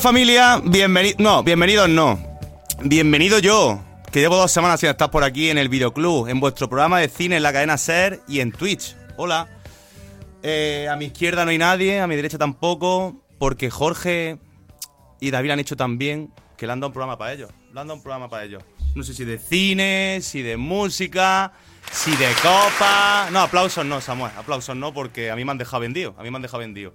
Hola, familia, bienvenido, no, bienvenidos no, bienvenido yo, que llevo dos semanas sin estar por aquí en el videoclub, en vuestro programa de cine en la cadena SER y en Twitch. Hola. Eh, a mi izquierda no hay nadie, a mi derecha tampoco, porque Jorge y David han hecho también que le han dado un programa para ellos. Le han dado un programa para ellos. No sé si de cine, si de música, si de copa. No, aplausos no, Samuel, aplausos no, porque a mí me han dejado vendido, a mí me han dejado vendido.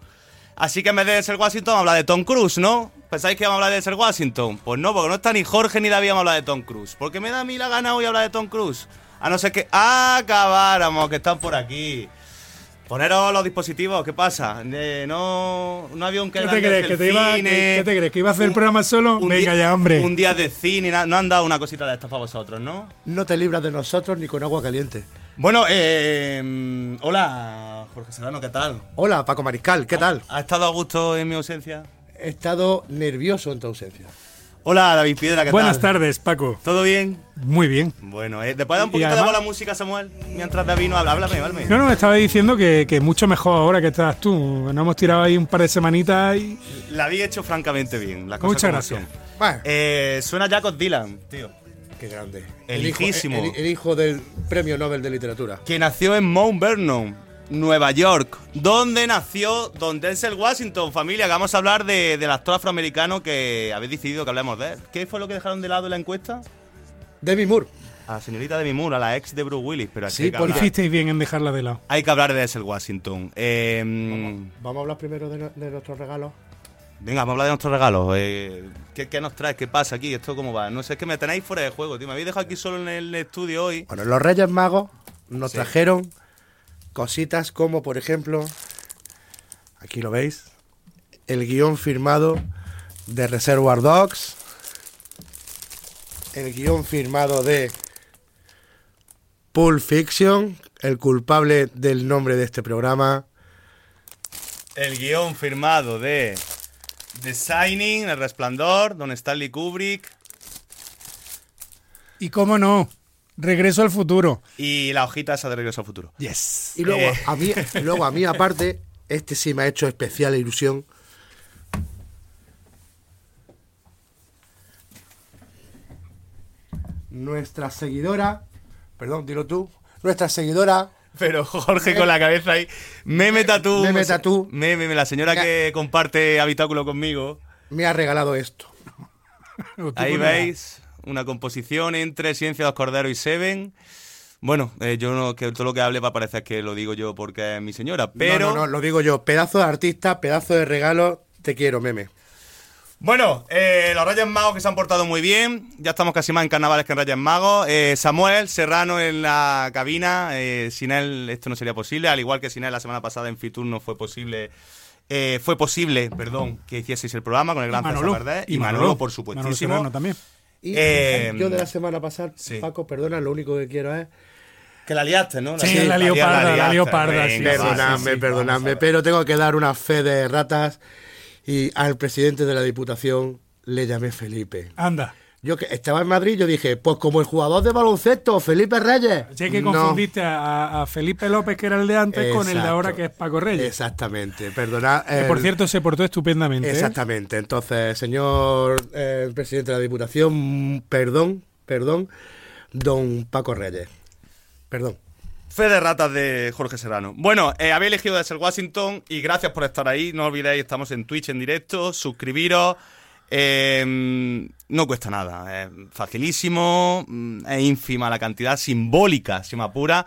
Así que en vez de ser Washington, vamos a hablar de Tom Cruise, ¿no? ¿Pensáis que vamos a hablar de ser Washington? Pues no, porque no está ni Jorge ni David vamos a hablar de Tom Cruise. Porque me da a mí la gana hoy hablar de Tom Cruise. A no ser que acabáramos, que están por aquí. Poneros los dispositivos, ¿qué pasa? Eh, no, no había un ¿Qué te crees? ¿Que te iba, cine, ¿Qué te crees? ¿Que iba a hacer el programa solo? un Venga día- ya, hombre. Un día de cine, no han dado una cosita de estas para vosotros, ¿no? No te libras de nosotros ni con agua caliente. Bueno, eh, hola, Jorge Serrano, ¿qué tal? Hola, Paco Mariscal, ¿qué tal? ¿Ha estado a gusto en mi ausencia? He estado nervioso en tu ausencia. Hola, David Piedra, ¿qué Buenas tal? tardes, Paco. ¿Todo bien? Muy bien. Bueno, eh, después de un poquito además- de bola música, Samuel, mientras David no habla, háblame, háblame. No, no, me estaba diciendo que, que mucho mejor ahora que estás tú. Nos hemos tirado ahí un par de semanitas y. La había hecho francamente bien, las cosas Muchas gracias. Bueno, Eh, suena Jacob Dylan, tío. qué grande. El hijo, el- el hijo del premio Nobel de Literatura. Que nació en Mount Vernon, Nueva York, donde nació Don Denzel Washington, familia, que vamos a hablar de, del actor afroamericano que habéis decidido que hablemos de él. ¿Qué fue lo que dejaron de lado en la encuesta? Demi Moore. A la señorita Demi Moore, a la ex de Bruce Willis, pero Sí, hablar, Hicisteis bien en dejarla de lado. hay que hablar de Denzel Washington. Eh, Vamos a hablar primero de, no- de nuestros regalos. Venga, vamos a hablar de nuestros regalos. Eh, ¿qué, qué nos traes? ¿Qué pasa aquí? ¿Esto cómo va? No sé, es que me tenéis fuera de juego, tío. Me habéis dejado aquí solo en el estudio hoy. Bueno, los Reyes Magos nos Sí. trajeron cositas como, por ejemplo, aquí lo veis, el guion firmado de Reservoir Dogs, el guion firmado de Pulp Fiction, el culpable del nombre de este programa, El guion firmado de The Shining, El Resplandor, Don Stanley Kubrick. Y cómo no, regreso al futuro. y la hojita esa de Regreso al Futuro. Yes. y luego, Eh. a mí, luego a mí aparte, este sí me ha hecho especial ilusión. Nuestra seguidora, perdón, dilo tú, nuestra seguidora, Pero Jorge con la cabeza ahí. Meme tatú. Meme tatú. Meme, la señora que comparte habitáculo conmigo. me ha regalado esto. Ahí veis una composición entre Ciencia de los Corderos y Seven. Bueno, eh, yo no, que todo lo que hable va a parecer que lo digo yo porque es mi señora, pero... No, no, no, lo digo yo, pedazo de artista, pedazo de regalo, te quiero, meme. Bueno, eh, los Reyes Magos que se han portado muy bien. Ya estamos casi más en carnavales que en Reyes Magos. Eh, Samuel Serrano en la cabina. eh, sin él esto no sería posible. Al igual que sin él la semana pasada en Fitur no fue posible. eh, fue posible, perdón, que hicieseis el programa con el gran César Verde. Y, Manolo, por Manolo supuestísimo. Serrano también. Y Eh, yo de la semana pasada, sí. Paco, perdona, lo único que quiero es... Que la liaste, ¿no? Sí, la lió parda, la liaste. lió parda, sí, sí, Perdonadme, sí, sí, perdonadme, pero tengo que dar una fe de ratas y al presidente de la Diputación le llamé Felipe. Anda. Yo que estaba en Madrid, yo dije, pues como el jugador de baloncesto, Felipe Reyes. Sé que No. confundiste a, a Felipe López, que era el de antes, con el de ahora, que es Paco Reyes. Exactamente, perdona. Que, por el- cierto, se portó estupendamente. ¿eh? Exactamente. Entonces, señor eh, presidente de la Diputación, perdón, perdón, don Paco Reyes. Perdón. Fe de ratas de Jorge Serrano. Bueno, eh, habéis elegido de ser Washington y gracias por estar ahí. No olvidéis, estamos en Twitch en directo. Suscribiros. Eh, no cuesta nada. Es facilísimo. mm, Es ínfima la cantidad simbólica, si me apura,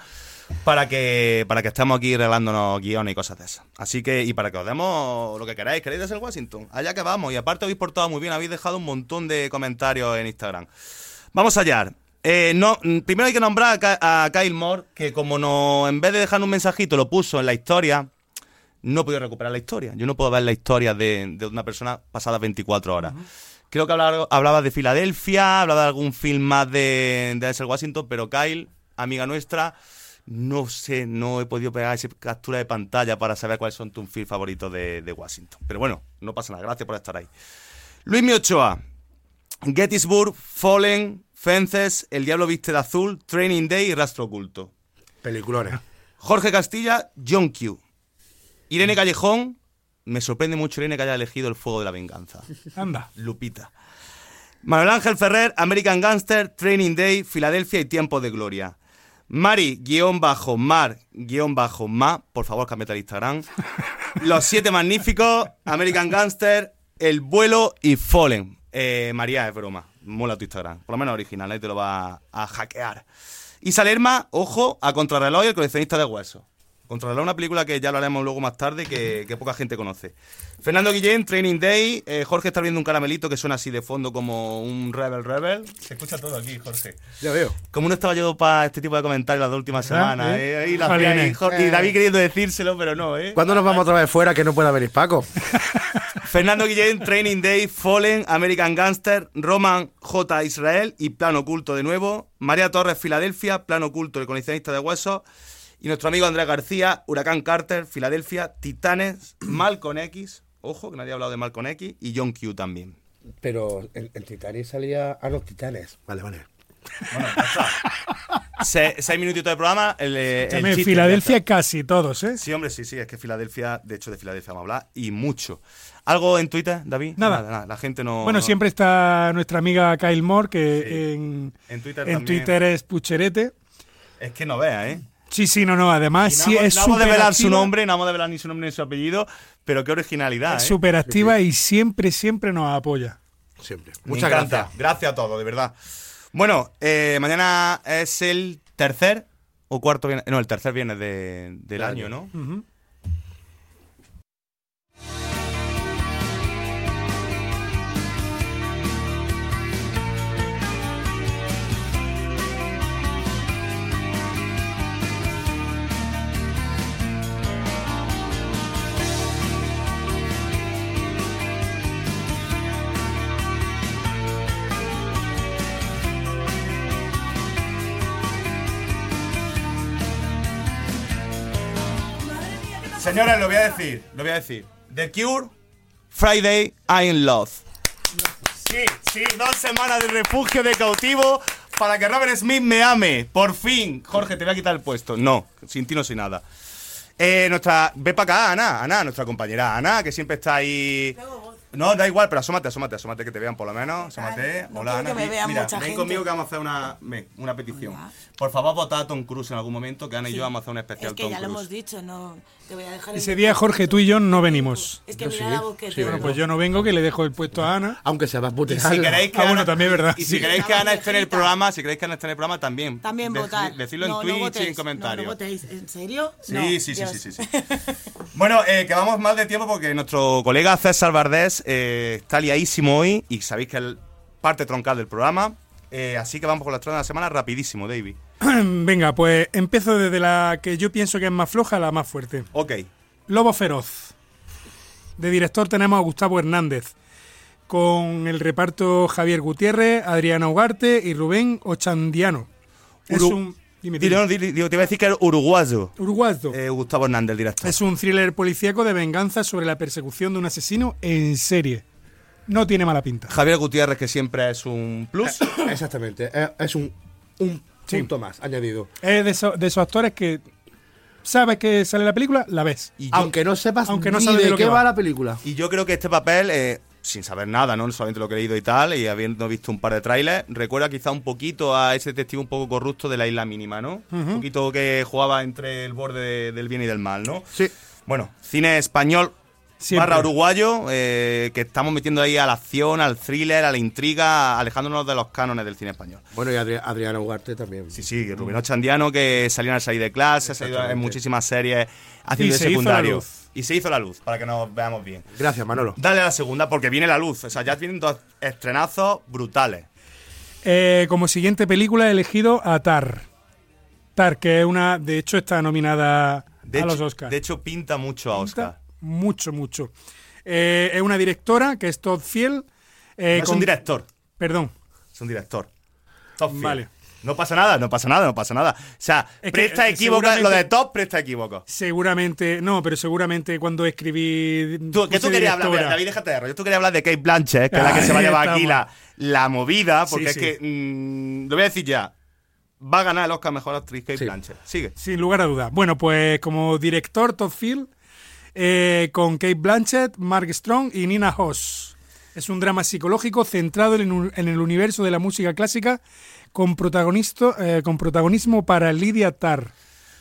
para que, para que estemos aquí regalándonos guiones y cosas de esas. Así que, y para que os demos lo que queráis. ¿Queréis de ser Washington? Allá que vamos. Y aparte habéis portado muy bien. Habéis dejado un montón de comentarios en Instagram. Vamos allá. Eh, no, mm, primero hay que nombrar a Kyle Moore, que como no, en vez de dejar un mensajito, lo puso en la historia, no he podido recuperar la historia. Yo no puedo ver la historia de, de una persona pasada 24 horas. Creo que hablaba, hablaba de Filadelfia, hablaba de algún film más de, de Denzel Washington, pero Kyle, amiga nuestra, no sé, no he podido pegar esa captura de pantalla para saber cuáles son tus films favoritos de, de Washington. Pero bueno, no pasa nada, gracias por estar ahí. Luis Ochoa, Gettysburg, Fallen, Fences, El Diablo Viste de Azul, Training Day y Rastro Oculto. Peliculones. Jorge Castilla, John Q. Irene Callejón, me sorprende mucho, Irene, que haya elegido El Fuego de la Venganza. Anda. Lupita. Manuel Ángel Ferrer, American Gangster, Training Day, Filadelfia y Tiempo de Gloria. Mari, guion bajo, mar, guion bajo, ma, por favor, cámbiate al Instagram. Los Siete Magníficos, American Gangster, El Vuelo y Fallen. Eh, María, es broma, mola tu Instagram, por lo menos original, ahí te lo va a hackear. Y Salerma, ojo, a Contrarreloj y el coleccionista de huesos. Contrarreloj, una película que ya lo haremos luego más tarde, que, que poca gente conoce. Fernando Guillén, Training Day. eh, Jorge está viendo un caramelito que suena así de fondo como un Rebel Rebel. Se escucha todo aquí, Jorge. Ya veo. Como no estaba yo para este tipo de comentarios las dos últimas ¿Verdad? semanas, ¿Eh? ¿eh? Ahí la Jorge, y David queriendo decírselo, pero no, ¿eh? ¿Cuándo nos vamos otra vez fuera que no pueda venir Paco? Fernando Guillén, Training Day, Fallen, American Gangster, Roman J. Israel y Plano Oculto de nuevo. María Torres, Filadelfia, Plano Oculto, el coleccionista de huesos. Y nuestro amigo Andrés García, Huracán Carter, Filadelfia, Titanes, Malcolm X, ojo que nadie ha hablado de Malcolm X, y John Q también. Pero en, en Titanes salía a los Titanes. Vale, vale. Bueno, ya está. Se- seis minutitos de programa. El, eh, el chiste, Filadelfia casi todos, ¿eh? Sí, hombre, sí, sí, es que Filadelfia, de hecho de Filadelfia vamos a hablar, y mucho. ¿Algo en Twitter, David? Nada. La gente no... Bueno, no- siempre está nuestra amiga Kyle Moore, que Sí. en, En Twitter en. Twitter es Pucherete. Es que no veas, ¿eh? Sí, sí, no, no. Además, sí, es no vamos a develar su nombre, no vamos a develar ni su nombre ni su apellido, pero qué originalidad, Es ¿eh? súper activa y siempre, siempre nos apoya. Siempre. Me Muchas encanta. gracias. Gracias a todos, de verdad. Bueno, eh, mañana es el tercer o cuarto viernes, no, el tercer viernes de- del Del año, año. ¿no? Ujú. Señores, lo voy a decir, lo voy a decir. The Cure, Friday, I in Love. Sí, sí, dos semanas de refugio de cautivo para que Robert Smith me ame. Por fin. Jorge, te voy a quitar el puesto. No, sin ti no soy nada. Eh, nuestra. Ve para acá, Ana, Ana, nuestra compañera Ana, que siempre está ahí. No, da igual, pero asómate, asómate, asómate, que te vean por lo menos. Asómate. Hola, Ana. Mira, ven conmigo que vamos a hacer una, una petición. Por favor, vota a Tom Cruise en algún momento, que Ana y yo vamos a hacer un especial Es que Tom ya lo Cruise. hemos dicho, no te voy a dejar. Ese el- día, Jorge, tú y yo no venimos. Es que Yo mira sí, la voz que sí, tengo. Bueno, pues yo no vengo, que le dejo el puesto a Ana. Aunque se va a Y putear. si queréis que Ah, bueno, Ana- también es verdad, Y sí. si queréis que Ana esté en el programa, si queréis que Ana esté en el programa, también. También Deci- votar. Decirlo en No, no Twitch y en comentarios. No, no votéis. ¿En serio? Sí, No, sí, sí, Dios. sí, sí, sí. Bueno, eh, que vamos mal de tiempo porque nuestro colega César Bardés eh, está liadísimo hoy y sabéis que es parte troncal del programa. Eh, así que vamos con la estrella de la semana rapidísimo, David. Venga, pues empiezo desde la que yo pienso que es más floja a la más fuerte. Ok. Lobo Feroz. De director tenemos a Gustavo Hernández. Con el reparto Javier Gutiérrez, Adriana Ugarte y Rubén Ochandiano. Es un. Dime, dile, digo, te iba a decir que era uruguayo. Uruguayo. Eh, Gustavo Hernández, el director. Es un thriller policíaco de venganza sobre la persecución de un asesino en serie. No tiene mala pinta. Javier Gutiérrez, que siempre es un plus. Exactamente. Es, es un, un Sí. punto más añadido. Es de, esos- de esos actores que sabes que sale la película, la ves. Y yo, Aunque no sepas Aunque no ni sabes de de, lo qué que va. va. la película. y yo creo que este papel, eh, sin saber nada, ¿no? Solamente lo que he leído y tal, y habiendo visto un par de trailers, recuerda quizá un poquito a ese detective un poco corrupto de la isla mínima, ¿no? Un poquito que jugaba entre el borde de- del bien y del mal, ¿no? Sí. Bueno, cine español Siempre. barra uruguayo, eh, que estamos metiendo ahí a la acción, al thriller, a la intriga, alejándonos de los cánones del cine español. Bueno, y Adri- Adriana Ugarte también. Sí, sí, Rubén Ochandiano, que salió en el salir de clase, ha salido en muchísimas series haciendo Y de se hizo la secundario. luz. Y se hizo la luz, para que nos veamos bien. Gracias, Manolo. Dale a la segunda, porque viene la luz. O sea, ya vienen dos estrenazos brutales. Eh, como siguiente película he elegido a Tar. Tar, que es una. De hecho, está nominada De a hecho, los Oscars. De hecho, pinta mucho a Oscar. Mucho, mucho. Eh, es una directora que es Todd Fiel. eh, No es con- un director, Perdón. es un director. Top Field. Vale. No pasa nada, no pasa nada, no pasa nada. O sea, Es que, presta eh, equívoco, lo de seguramente- top presta equívoco. Seguramente. No, pero seguramente cuando escribí. Tú, que tú querías hablar, mira, David, déjate de rollo. Tú querías hablar de Kate Blanchett, que es la que se va a llevar aquí la, movida, porque Sí, es que, mm, lo voy a decir ya, va a ganar el Oscar Mejor Actriz Kate Sí. Blanchett. Sigue. Sin lugar a dudas. Bueno, pues como director, Todd Field eh, con Kate Blanchett, Mark Strong y Nina Hoss. Es un drama psicológico centrado en, un- en el universo de la música clásica con, protagonisto, eh, con protagonismo para Lydia Tarr.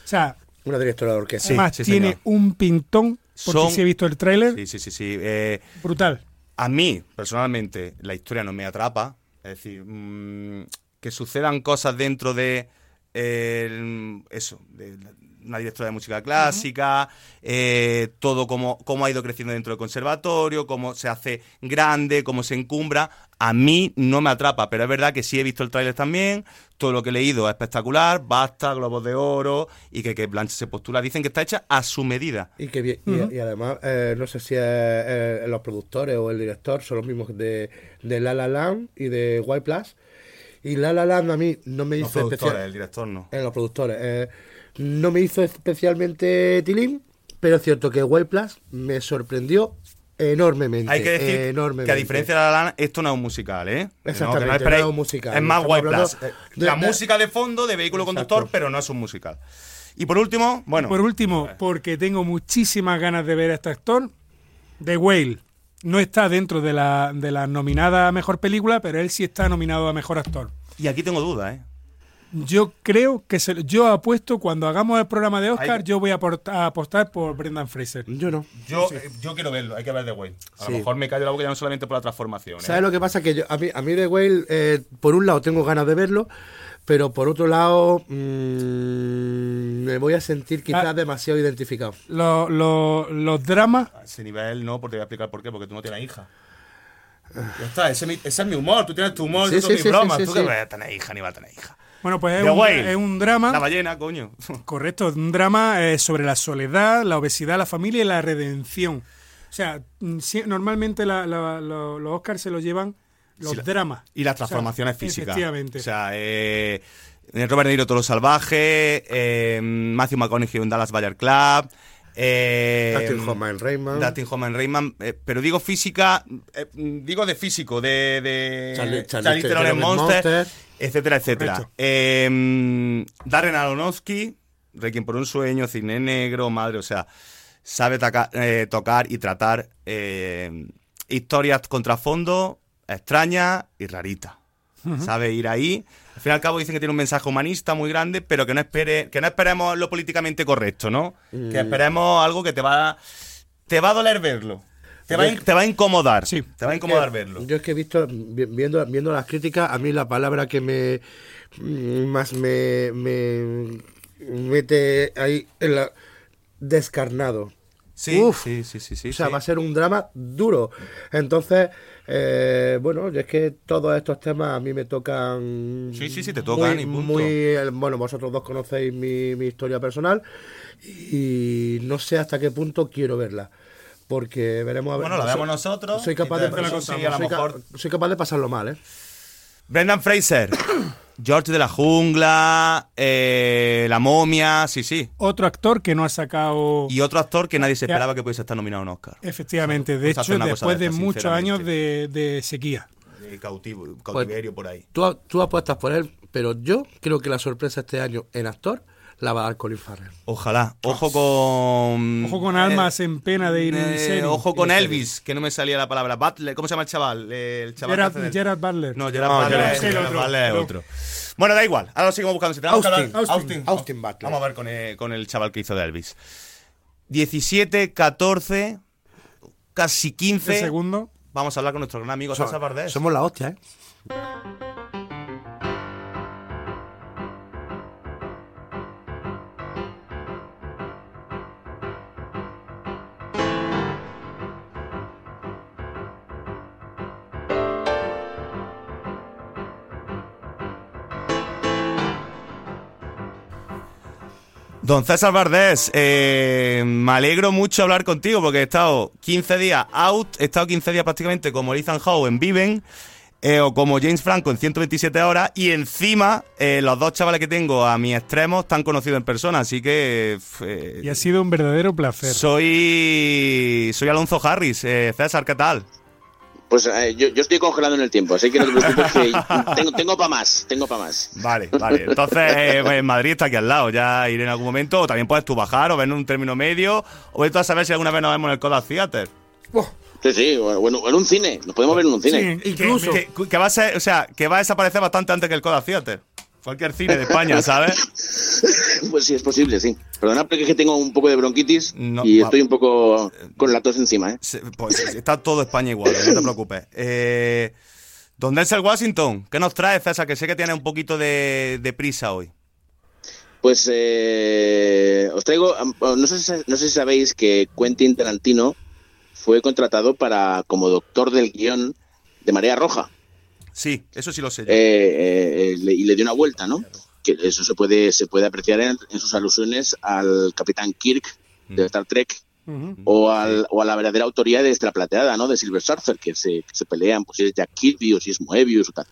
O sea, Una directora de orquesta. además sí, tiene señor. un pintón, porque Son- si he visto el tráiler, Sí, sí, sí, sí. Eh, brutal. a mí, personalmente, la historia no me atrapa. Es decir, mm, que sucedan cosas dentro de eh, eso, de una directora de música clásica, eh, todo como, cómo ha ido creciendo dentro del conservatorio, cómo se hace grande, cómo se encumbra. A mí no me atrapa, pero es verdad que sí he visto el tráiler también, todo lo que he leído es espectacular, basta, globos de oro, y que, que Blanche se postula. Dicen que está hecha a su medida. Y que bien- y- y, además, eh, no sé si es, eh, los productores o el director son los mismos de, de La La Land y de White Plus. Y La La Land a mí no me Los hizo productores, especial... el director no. En los productores. eh, no me hizo especialmente tilín, pero es cierto que White Plus me sorprendió enormemente. Hay que decir enormemente. que a diferencia de La La Land, esto no es un musical, ¿eh? Exactamente, esperéis- no es un musical. Es más hablando, Plus. eh, de- La de- música de fondo de vehículo Exacto. conductor, pero no es un musical. Y por último, bueno, Por último, porque tengo muchísimas ganas de ver a este actor, The Whale. No está dentro de la, de la nominada a mejor película, pero él sí está nominado a mejor actor. y aquí tengo dudas, ¿eh? Yo creo que se- yo apuesto cuando hagamos el programa de Oscar, yo voy a, aport- a apostar por Brendan Fraser. Yo no. Yo, eh, yo quiero verlo, hay que ver The Whale. A Sí. lo mejor me callo la boca ya no solamente por la transformación. ¿eh? ¿Sabes lo que pasa? Que yo, a, mí, a mí de Whale, eh, por un lado tengo ganas de verlo, pero por otro lado mm, me voy a sentir quizás Ah. demasiado identificado. Lo- lo- los dramas, A ese nivel no, porque te voy a explicar por qué, porque tú no tienes hija. Ya está, ese, es mi- ese es mi humor, tú tienes tu humor, Sí, sí, bromas. sí, tú sí, que vas a tener hija ni vas a tener hija. Bueno, pues es The un, Whale. es un drama, La ballena, coño. correcto, un drama eh, sobre la soledad, la obesidad, la familia y la redención. O sea, mm, normalmente la- la- lo- los Oscars se los llevan los Sí, dramas. Y las O sea, transformaciones físicas. Efectivamente. O sea, eh, Robert De Niro, Todo lo Salvaje, eh, Matthew McConaughey en Dallas Bayer Club. Eh, Dustin Hoffman, Rayman. Dustin Hoffman, Rayman. eh, pero digo física, eh, digo de físico, de, de Charlie- Charlie en Monster, Monster. Etcétera, etcétera. Eh, Darren Aronofsky, Requiem por un sueño, Cine Negro, Madre, o sea, sabe taca- eh, tocar y tratar eh, historias con trasfondo extrañas y raritas. Sabe ir ahí. Al fin y al cabo dicen que tiene un mensaje humanista muy grande, pero que no espere, que no esperemos lo políticamente correcto, ¿no? Mm. Que esperemos algo que te va, te va a doler verlo. Te va, te va a incomodar. Sí. Te va a incomodar verlo. Yo es que he visto, vi- viendo, viendo las críticas, a mí la palabra que me mm, más me, me mete ahí en la descarnado. Sí, Uf. sí, sí, sí, sí. o sea, sí. va a ser un drama duro. Entonces, eh, bueno, es que todos estos temas a mí me tocan. Sí, sí, sí, te tocan muy, y punto. muy, eh, bueno, vosotros dos conocéis mi, mi historia personal y no sé hasta qué punto quiero verla. Porque veremos a ver. Bueno, la soy- vemos nosotros Soy capaz, de, la soy, a lo soy ca- mejor- soy capaz de pasarlo mal, ¿eh? Brendan Fraser, George de la Jungla, eh, La Momia, sí, sí. Otro actor que no ha sacado... Y otro actor que nadie se esperaba que pudiese estar nominado a un Oscar. Efectivamente, de Pues hace hecho, después de de muchos años de, de sequía. De cautivo, cautiverio por ahí. Tú, tú apuestas por él, pero yo creo que la sorpresa este año en actor la va a dar Colin Farrell. Ojalá. Ojo con. Ojo con almas en pena de ir en eh, serie. Ojo con. Elvis, que no me salía la palabra. Butler, ¿cómo se llama el chaval? Eh, El chaval Gerard, hace de- Gerard Butler. No, Gerard No, Butler, Gerard- es- el otro, Butler es no. otro. Bueno, da igual. Ahora lo seguimos buscando. Si Austin, Austin. Austin Butler. Vamos a ver con el, con el chaval que hizo de Elvis. 17, 14, casi 15. El segundo. Vamos a hablar con nuestro gran amigo César Bardés. Somos la hostia, ¿eh? Don César Bardés, eh, me alegro mucho hablar contigo porque he estado 15 días out, he estado 15 días prácticamente como Ethan Howe en Viven eh, o como James Franco en 127 horas y encima eh, los dos chavales que tengo a mis extremos están conocidos en persona, así que Y ha sido un verdadero placer. soy soy Alonso Harris. César, ¿qué tal? Pues eh, yo, yo estoy congelado en el tiempo, así que no te preocupes que tengo, tengo para más, tengo para más. Vale, vale. Entonces, eh, pues, Madrid está aquí al lado. Ya iré en algún momento. O también puedes tú bajar o ver en un término medio. O vete a saber si alguna vez nos vemos en el Kodak Theater. Sí, sí, o, en, en un cine, nos podemos ver en un cine. Sí, incluso. Que, que- que va a ser, o sea, que va a desaparecer bastante antes que el Kodak Theater. Cualquier cine de España, ¿sabes? Pues sí, es posible, sí. Perdona porque es que tengo un poco de bronquitis No, y estoy un poco con la tos encima, ¿eh? Pues, está todo España igual, no te preocupes. Eh, Don Denzel Washington, ¿qué nos trae, César? Que sé que tiene un poquito de, de prisa hoy. Pues eh, os traigo, no sé, si- no sé si sabéis que Quentin Tarantino fue contratado para como doctor del guion de Marea Roja Sí, eso sí lo sé yo. eh, eh, le- y le dio una vuelta, ¿no? Que eso se puede se puede apreciar en, en sus alusiones al Capitán Kirk de Star Trek Ujú. o, al, o a la verdadera autoría de Extra Plateada, ¿no? De Silver Surfer, que se, que se pelean, pues si es Jack Kirby o si es Moebius o tal.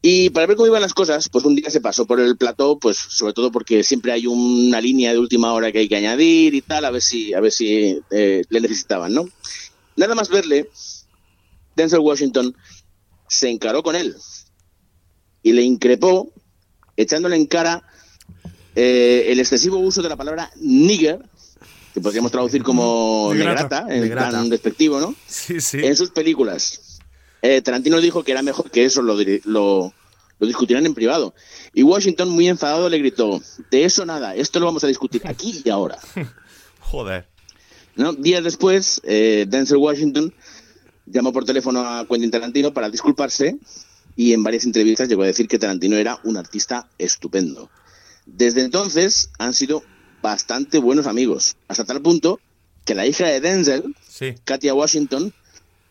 Y para ver cómo iban las cosas, pues un día se pasó por el plató, pues sobre todo porque siempre hay una línea de última hora que hay que añadir y tal, a ver si, a ver si eh, le necesitaban, ¿no? Nada más verle, Denzel Washington se encaró con él y le increpó, echándole en cara eh, el excesivo uso de la palabra nigger, que podríamos traducir como Negrata. negrata, en Negrata. plan despectivo, ¿no? Sí, sí. en sus películas. Eh, Tarantino dijo que era mejor que eso lo, lo discutirán en privado. Y Washington, muy enfadado, le gritó, de eso nada, esto lo vamos a discutir aquí y ahora. Joder. ¿No? Días después, eh, Denzel Washington llamó por teléfono a Quentin Tarantino para disculparse y en varias entrevistas llegó a decir que Tarantino era un artista estupendo. Desde entonces han sido bastante buenos amigos, hasta tal punto que la hija de Denzel, Sí. Katia Washington,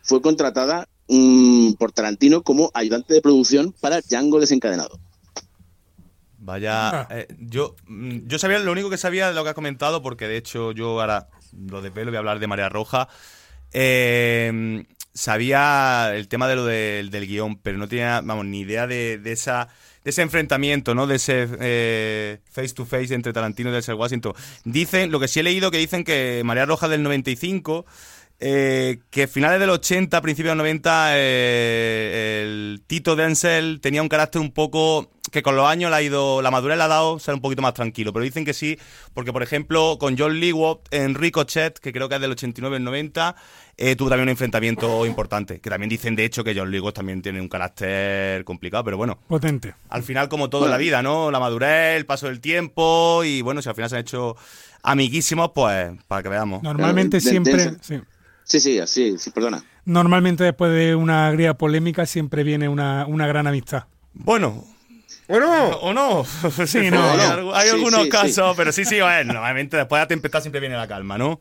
fue contratada mm, por Tarantino como ayudante de producción para Django desencadenado. Vaya, Ah. eh, yo, mm, yo sabía lo único que sabía de lo que ha comentado, porque de hecho yo ahora lo de pelo voy a hablar de Marea Roja. Eh, sabía el tema de lo del- guion, pero no tenía, vamos, ni idea de, esa de ese enfrentamiento, ¿no? De ese face to face entre Tarantino y Denzel Washington. Dicen, lo que sí he leído, que dicen que Marea Roja del 95 eh, que finales del 80, principios del 90, eh, el Tito Denzel tenía un carácter un poco que con los años le ha ido, la madurez le ha dado ser un poquito más tranquilo, pero dicen que sí, porque por ejemplo con John Leawood en Ricochet, que creo que es del 89 al 90, eh, tuvo también un enfrentamiento importante, que también dicen de hecho que John Leawood también tiene un carácter complicado, pero bueno, Potente. al final como todo en la vida, ¿no? La madurez, el paso del tiempo y bueno, si al final se han hecho amiguísimos, pues para que veamos. Normalmente de- siempre. de- sí. Sí, sí, así, sí, perdona. Normalmente después de una agria polémica siempre viene una, una gran amistad. Bueno, Bueno, ¿O no? Sí, no, hay, no. hay Sí, algunos sí, casos, pero sí, sí, bueno, normalmente después de la tempestad siempre viene la calma, ¿no?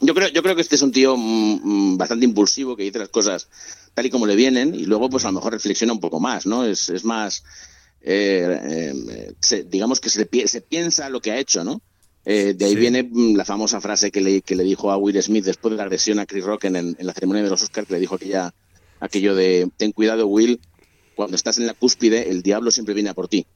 Yo creo, yo creo que este es un tío mm, mm, bastante impulsivo que dice las cosas tal y como le vienen y luego pues a lo mejor reflexiona un poco más, ¿no? Es, es más, eh, eh, se- digamos que se, le pi- se piensa lo que ha hecho, ¿no? Eh, de ahí Sí. viene mm, la famosa frase que le, que le dijo a Will Smith después de la agresión a Chris Rock en, en la ceremonia de los Oscars, que le dijo aquella, aquello de ten cuidado Will, cuando estás en la cúspide el diablo siempre viene a por ti.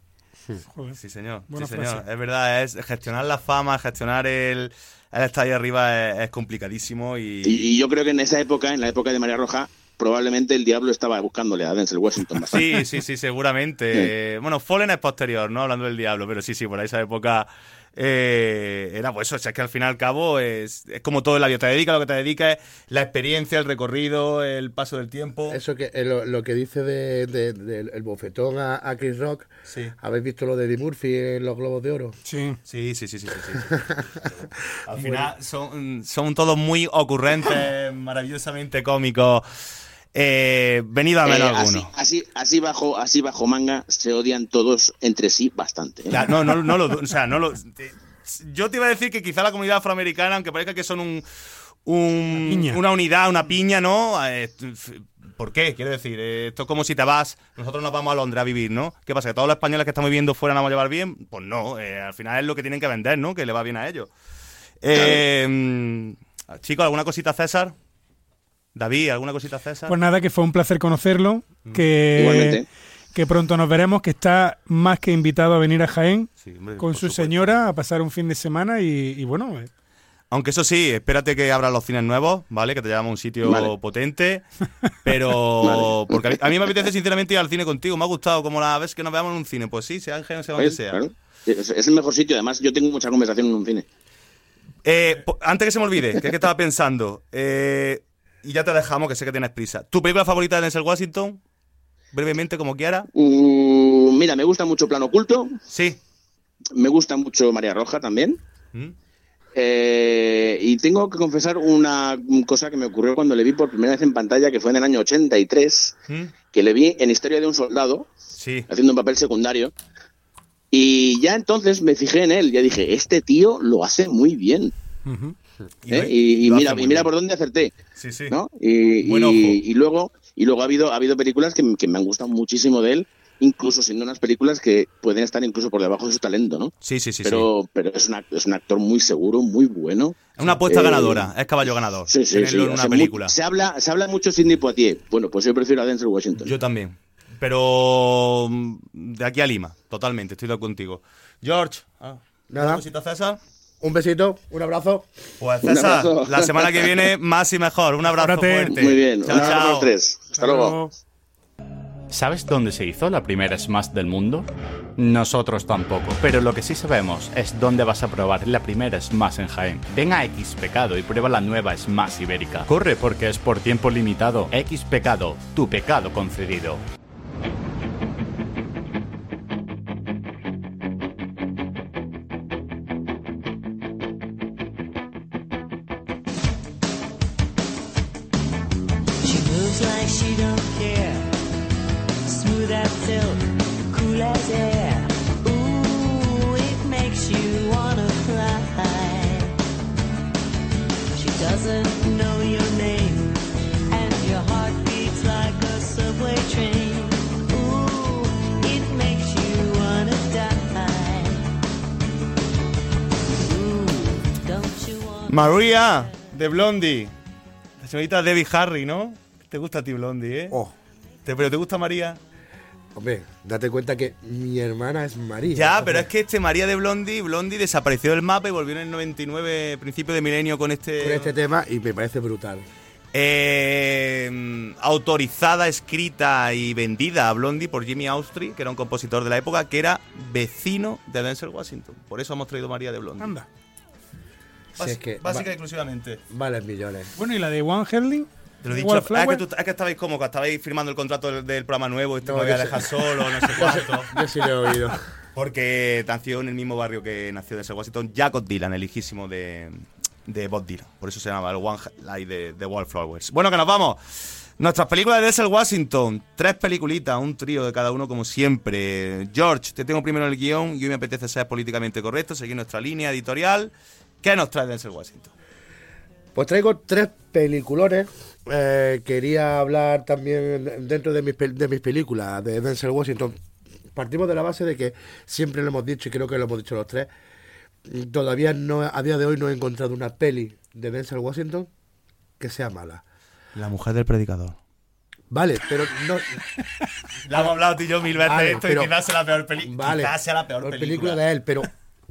Joder. Sí, señor. Sí, señor. Es verdad, es gestionar la fama, gestionar el, el estar ahí arriba es, es complicadísimo y... Y, y yo creo que en esa época, en la época de María Roja, probablemente el diablo estaba buscándole a Denzel Washington bastante. Sí, sí, sí, seguramente. Eh, bueno, Fallen es posterior, ¿no? Hablando del diablo, pero sí, sí, por esa época eh, era pues eso, o sea, es que al fin y al cabo es, es como todo en la vida, te dedica lo que te dedica es la experiencia, el recorrido, el paso del tiempo. eso que eh, lo, lo que dice de, de- del- el bofetón a, a Chris Rock, Sí. ¿habéis visto lo de Eddie Murphy en los Globos de Oro? Sí. Sí, sí, sí, sí, sí, sí. Al final son, son todos muy ocurrentes, maravillosamente cómicos. Eh, venido a menos Eh, así, alguno. así, así bajo, así bajo manga se odian todos entre sí bastante. ¿eh? Ya, no, no, no lo, o sea, no lo. te- yo te iba a decir que quizá la comunidad afroamericana, aunque parezca que son un, una unidad, una piña, ¿no? Eh, ¿Por qué? Quiero decir, eh, esto es como si te vas, nosotros nos vamos a Londres a vivir, ¿no? ¿Qué pasa? ¿Que todos los españoles que estamos viviendo fuera nos vamos a llevar bien? Pues no, eh, al final es lo que tienen que vender, ¿no? Que le va bien a ellos. Eh, mm, chicos, ¿alguna cosita César? David, ¿alguna cosita César? Pues nada, que fue un placer conocerlo. Que, Igualmente. que pronto nos veremos, que está más que invitado a venir a Jaén Sí, hombre, con su supuesto. señora a pasar un fin de semana y, y bueno, eh, Aunque eso sí, espérate que abran los cines nuevos, ¿vale? Que te llevamos a un sitio Vale. potente. Pero. Vale. Porque a mí, a mí me apetece sinceramente ir al cine contigo. Me ha gustado como la vez que nos veamos en un cine. Pues sí, sea en Jaén, sea donde sea. claro. Es, el mejor sitio. Además, yo tengo mucha conversación en un cine. Eh, antes que se me olvide, que es que estaba pensando. eh, y ya te dejamos, que sé que tienes prisa. ¿Tu película favorita de Denzel Washington? Brevemente, como quiera. Mm, mira, me gusta mucho Plano Oculto. Sí. Me gusta mucho María Roja también. ¿Mm? Eh, y tengo que confesar una cosa que me ocurrió cuando le vi por primera vez en pantalla, que fue en el año 83, ¿Mm? que le vi en Historia de un Soldado, Sí. haciendo un papel secundario. Y ya entonces me fijé en él, ya dije, este tío lo hace muy bien. Y ¿eh? Y, mira, y mira por dónde acerté. Sí, sí. ¿no? Y, luego, y luego ha habido, ha habido películas que, que me han gustado muchísimo de él, incluso siendo unas películas que pueden estar incluso por debajo de su talento, ¿no? Sí, sí, sí. sí. pero, pero es, una- es un actor muy seguro, muy bueno. Es una apuesta Eh, ganadora. Es caballo ganador. Sí, sí, una se, habla, se habla mucho de Sidney Poitier. Bueno, pues yo prefiero a Denzel Washington. Yo también. Pero mm, de aquí a Lima, totalmente, estoy de acuerdo contigo. George, ah, Nada. ¿una cosita, César? Un besito, un abrazo. Pues César, abrazo. la semana que viene más y mejor. Un abrazo fuerte. Muy bien. Chao, chao. los tres. Hasta luego. ¿Sabes dónde se hizo la primera Smash del mundo? Nosotros tampoco, pero lo que sí sabemos es dónde vas a probar la primera Smash en Jaén. Ven a X Pecado y prueba la nueva Smash ibérica. Corre porque es por tiempo limitado. X Pecado, tu pecado concedido. María, de Blondie. La señorita Debbie Harry, ¿no? ¿Te gusta a ti Blondie, eh? Oh, ¿Te- ¿Pero te gusta María? hombre, date cuenta que mi hermana es María. Ya, pero es que este María de Blondie, Blondie desapareció del mapa y volvió en el 99, principio de milenio con este... Con este tema y me parece brutal. Eh, autorizada, escrita y vendida a Blondie por Jimmy Austri, que era un compositor de la época, que era vecino de Denzel Washington. Por eso hemos traído María de Blondie. Anda. Si es que Básica y va- exclusivamente. vale millones. Bueno, ¿y la de One Herling? Te lo he dicho. Ah, es, que tú- es que estabais como que estabais firmando el contrato del, del programa nuevo y te No, me voy a dejar solo, no sé cuánto. Yo sí lo he oído. Porque nació en el mismo barrio que nació Denzel Washington, Jacob Dylan, el hijísimo de, de Bob Dylan. Por eso se llama el One Light de, de Wallflowers. Bueno, que nos vamos. Nuestras películas de Denzel Washington. Tres peliculitas, un trío de cada uno, como siempre. George, te tengo primero el guion y hoy me apetece ser políticamente correcto, seguir nuestra línea editorial. ¿Qué nos trae Denzel Washington? Pues traigo tres peliculones. Eh, quería hablar también dentro de mis, de mis películas de Denzel Washington. Partimos de la base de que siempre lo hemos dicho y creo que lo hemos dicho los tres. Todavía no, a día de hoy no he encontrado una peli de Denzel Washington que sea mala. La mujer del predicador. Vale, pero no. La hemos hablado tú y yo mil veces Vale, esto pero- y quizás sea la peor película. Vale, quizás sea la peor peor película. de él, pero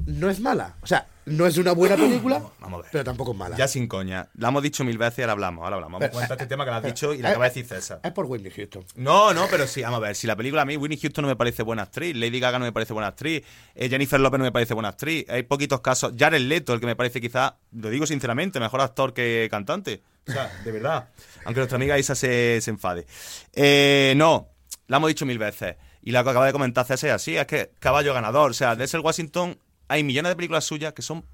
no es mala. O sea, no es una buena película, Vamos a ver. pero tampoco es mala. Ya sin coña. La hemos dicho mil veces y ahora hablamos. Ahora hablamos. Vamos a comentar este tema que lo has dicho y Eh, acaba de decir César. Es por Whitney Houston. No, no, pero sí, vamos a ver. Si la película a mí, Winnie Houston no me parece buena actriz, Lady Gaga no me parece buena actriz, eh, Jennifer Lopez no me parece buena actriz. Hay poquitos casos. Jared Leto, el que me parece quizá, lo digo sinceramente, mejor actor que cantante. O sea, de verdad. Aunque nuestra amiga Isa se, se enfade. Eh, no, la hemos dicho mil veces. Y la que acaba de comentar César es así, es que caballo ganador. O sea, Denzel Washington, hay millones de películas suyas que son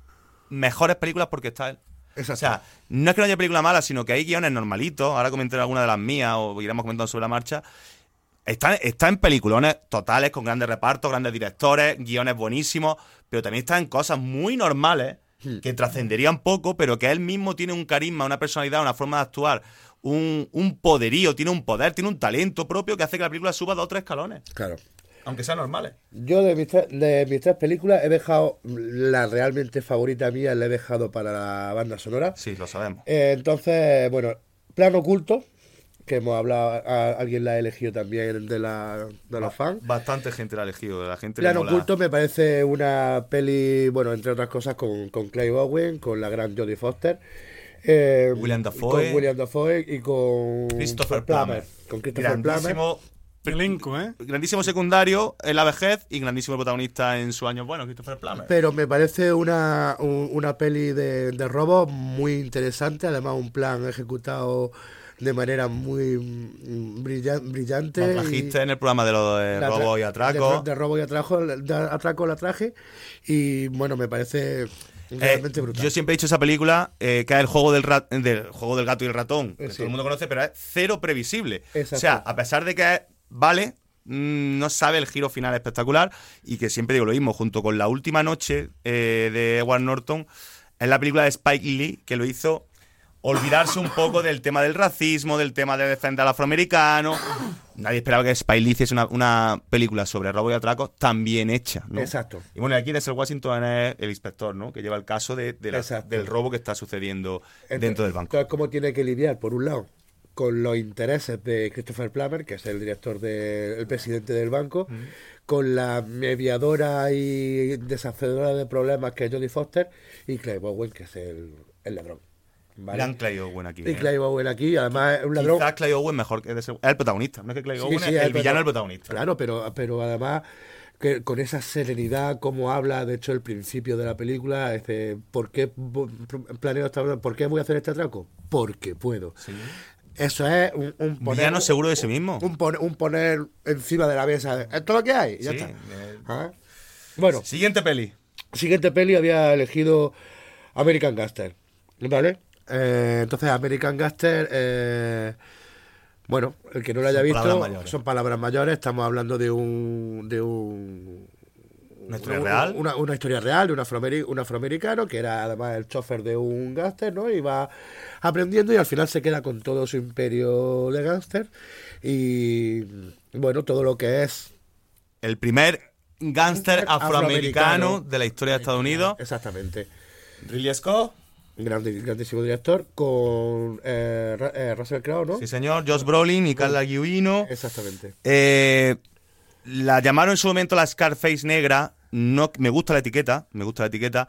mejores películas porque está él. Exacto. O sea, no es que no haya película mala, sino que hay guiones normalitos. Ahora comentaré alguna de las mías o iremos comentando sobre la marcha. Está, está en peliculones totales, con grandes repartos, grandes directores, guiones buenísimos, pero también está en cosas muy normales que trascenderían poco, pero que él mismo tiene un carisma, una personalidad, una forma de actuar, un, un poderío, tiene un poder, tiene un talento propio que hace que la película suba dos o tres escalones, Claro. Aunque sean normales. Yo de mis, tres, de mis tres películas he dejado la realmente favorita mía, la he dejado para la banda sonora. Sí, lo sabemos. Eh, entonces, bueno, Plano Oculto, que hemos hablado, a- alguien la ha elegido también de, la, de los fans. Bastante gente la ha elegido, la gente Plano. Oculto me parece una peli, bueno, entre otras cosas, con, con Clay Owen, con la gran Jodie Foster. eh, William Dafoe. Con William Dafoe y con Christopher Plummer. Con Christopher Plummer. Grandísimo, Elenco, ¿eh? grandísimo secundario en la vejez y grandísimo protagonista en su año bueno, Christopher Plummer. Pero me parece una, un- una peli de, de robos muy interesante, además un plan ejecutado de manera muy brilla- brillante. Y- trajiste en el programa de los de la robos y atracos. De, de robo y atraco, de atraco la traje. Y bueno, me parece Eh, realmente brutal. yo siempre he dicho esa película eh, que es el juego del, rat- del juego del gato y el ratón, que Eh, sí. todo el mundo conoce, pero es cero previsible. Exacto. O sea, a pesar de que es- vale, mm, no sabe el giro final espectacular y que siempre digo lo mismo, junto con la última noche eh, de Edward Norton, es la película de Spike Lee que lo hizo olvidarse un poco del tema del racismo, del tema de defender al afroamericano. Nadie esperaba que Spike Lee hiciese una, una película sobre robo y atracos tan bien hecha, ¿no? Exacto. Y bueno, aquí Denzel Washington es el inspector, ¿no? Que lleva el caso de, de la- Exacto. del robo que está sucediendo Entonces- dentro del banco. Entonces, ¿cómo tiene que lidiar? Por un lado, con los intereses de Christopher Plummer, que es el director del presidente del banco, con la mediadora y deshacedora de problemas que es Jodie Foster, y Clay Bowen, que es el, el ladrón. ¿vale? Gran Clay Owen aquí. Y ¿eh? Clay Bowen aquí, además es un ladrón. Quizás Clay Owen mejor que es el protagonista, no es que Clay Sí, Owen sí, es el villano, el prota- protagonista. Claro, pero, pero además que con esa serenidad como habla, de hecho, el principio de la película, es de, ¿por qué planeo esta, ¿por qué voy a hacer este atraco? Porque puedo. Eso es un, un poner Villano seguro de sí mismo. un, pon- un poner encima de la mesa, esto es lo que hay, y ya Sí, está. eh, Ah. Bueno, Siguiente peli. siguiente peli había elegido American Gangster, ¿vale? Eh, entonces American Gangster, eh, bueno, el que no lo haya Son visto, palabras mayores. son palabras mayores. Estamos hablando de un, de un ¿Una historia real? Una, una historia real de un, afroameri- un afroamericano que era además el chofer de un gángster, ¿no? Y va aprendiendo y al final se queda con todo su imperio de gángster. Y bueno, todo lo que es. El primer gángster afroamericano Afroamericano. de la historia de Estados Unidos. Exactamente. Ridley Scott. Grandísimo director con eh, eh, Russell Crowe, ¿no? Sí, señor. Josh Brolin y Carla Guino. Exactamente. Eh, la llamaron en su momento la Scarface negra. No, me gusta la etiqueta, me gusta la etiqueta.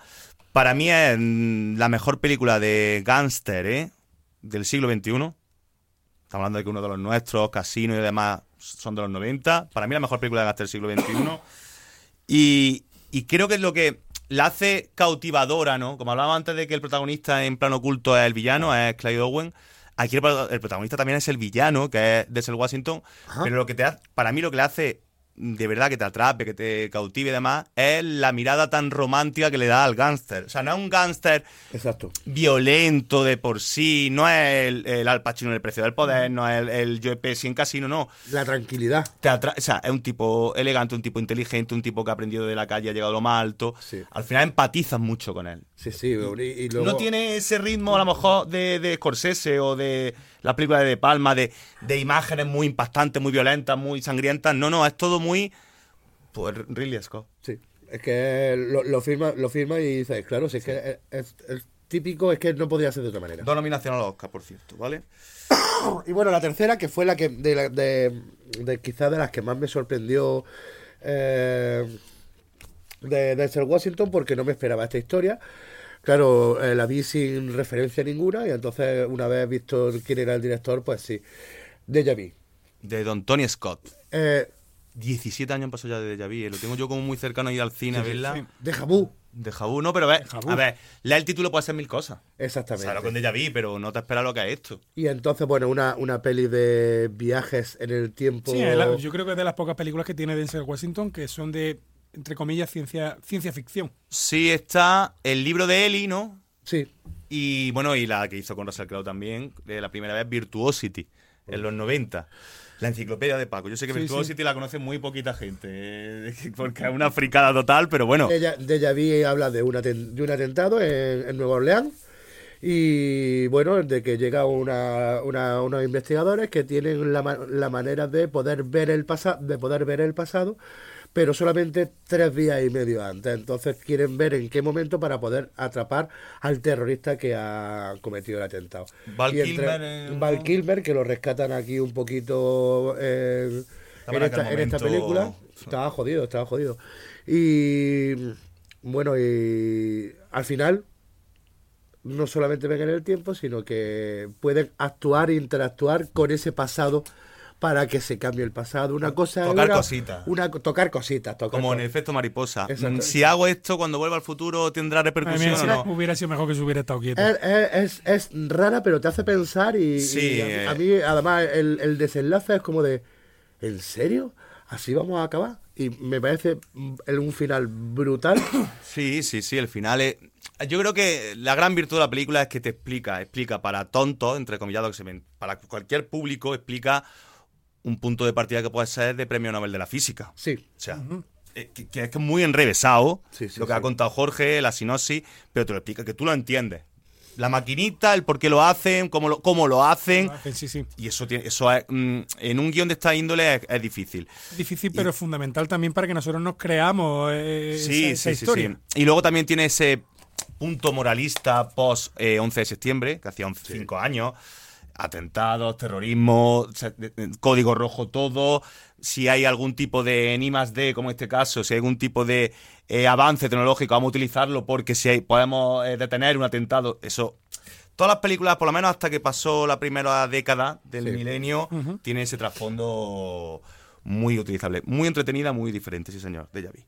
Para mí es mm, la mejor película de gángster ¿eh? del siglo XXI. Estamos hablando de que uno de los nuestros, Casino y demás, son de los 90. Para mí la mejor película de gángster del siglo XXI. Y, y creo que es lo que la hace cautivadora, ¿no? Como hablábamos antes de que el protagonista en plano oculto es el villano, es Clyde Owen. Aquí el protagonista también es el villano, que es Denzel Washington. Pero lo que te hace, para mí lo que le hace de verdad que te atrape, que te cautive y demás, es la mirada tan romántica que le da al gángster. O sea, no es un gángster Exacto. violento de por sí, no es el, el Al Pacino en el precio del poder, no es el, el Joe Pesci en Casino, no La tranquilidad. te atra- o sea, es un tipo elegante, un tipo inteligente, un tipo que ha aprendido de la calle, ha llegado a lo más alto. Sí. Al final empatizas mucho con él. Sí, sí. Y, y luego, No tiene ese ritmo a lo mejor de, de Scorsese o de la película de De Palma, de, de imágenes muy impactantes, muy violentas, muy sangrientas. No, no, es todo muy... Pues Ridley Scott. Sí, es que lo, lo firma lo firma y dices, claro, si es que es, es- es típico, es que no podría ser de otra manera. Dos nominaciones a los Oscar, por cierto, ¿vale? Y bueno, la tercera, que fue la que, de, la- de, de quizás de las que más me sorprendió eh, de Denzel Washington, porque no me esperaba esta historia. Claro, eh, la vi sin referencia ninguna, y entonces, una vez visto quién era el director, pues sí, Deja Vu. De Don Tony Scott. Eh, 17 años pasó ya de Deja Vu, eh, Lo tengo yo como muy cercano a ir al cine a verla. Deja Vu, De Jabú, no, pero a ver, a ver, lea el título puede ser mil cosas. exactamente. Claro, con Deja Vu, pero no te esperas lo que es esto. Y entonces, bueno, una, una peli de viajes en el tiempo. Sí, yo creo que es de las pocas películas que tiene Denzel Washington que son de, entre comillas, ciencia, ciencia ficción. Sí, está el libro de Eli, ¿no? Sí, Y bueno, y la que hizo con Russell Crowe también, de la primera vez, Virtuosity, en los 90. La enciclopedia de Paco. Yo sé que Sí, Virtuosity la conoce muy poquita gente, eh, porque es una fricada total, pero bueno. Deja, Deja Vu habla de de un atentado en, en Nueva Orleans y bueno, de que llega una, una- unos investigadores que tienen la, la manera de poder ver el pasado, de poder ver el pasado pero solamente tres días y medio antes. Entonces quieren ver en qué momento para poder atrapar al terrorista que ha cometido el atentado. Val Y entre- Kilmer, eh, Val Kilmer, que lo rescatan aquí un poquito en, Estaba en esta, en esta momento- película. Estaba jodido, estaba jodido. Y bueno, y al final no solamente ven en el tiempo, sino que pueden actuar e interactuar con ese pasado para que se cambie el pasado. Una cosa Tocar una- cositas. Una, tocar cositas. Tocar Como en efecto mariposa. Exacto. Mm, Si hago esto cuando vuelva al futuro, ¿tendrá repercusión mía, o si no? Hubiera sido mejor que se hubiera estado quieto. Es, es, rara, pero te hace pensar y, y Sí, a, mí- eh. a mí, además, el, el desenlace es como de, ¿en serio? ¿Así vamos a acabar? Y me parece mm, un final brutal. Sí, sí, sí, el final es... Yo creo que la gran virtud de la película es que te explica, explica para tontos, entre comillas, que se ven, para cualquier público, explica un punto de partida que puede ser de premio Nobel de la física. Sí. O sea, eh, que, que es que es muy enrevesado Sí, sí, lo que sí. ha contado Jorge, la sinopsis, pero te lo explica, que tú lo entiendes. La maquinita, el por qué lo hacen, cómo lo, cómo lo hacen. Sí, sí. Y eso tiene, eso es, mm, en un guion de esta índole es, es difícil. Es difícil, pero fundamental también para que nosotros nos creamos eh, Sí, esa, esa sí, sí, historia. sí. Y luego también tiene ese punto moralista post eh, 11 de septiembre, que hacía 11 cinco años. Atentados, terrorismo, código rojo todo. Si hay algún tipo de N más D, como en este caso, si hay algún tipo de eh, avance tecnológico, vamos a utilizarlo porque si hay- podemos eh, detener un atentado, eso. Todas las películas, por lo menos hasta que pasó la primera década del milenio, tiene ese trasfondo muy utilizable. Muy entretenida, muy diferente, sí señor, de Yavi.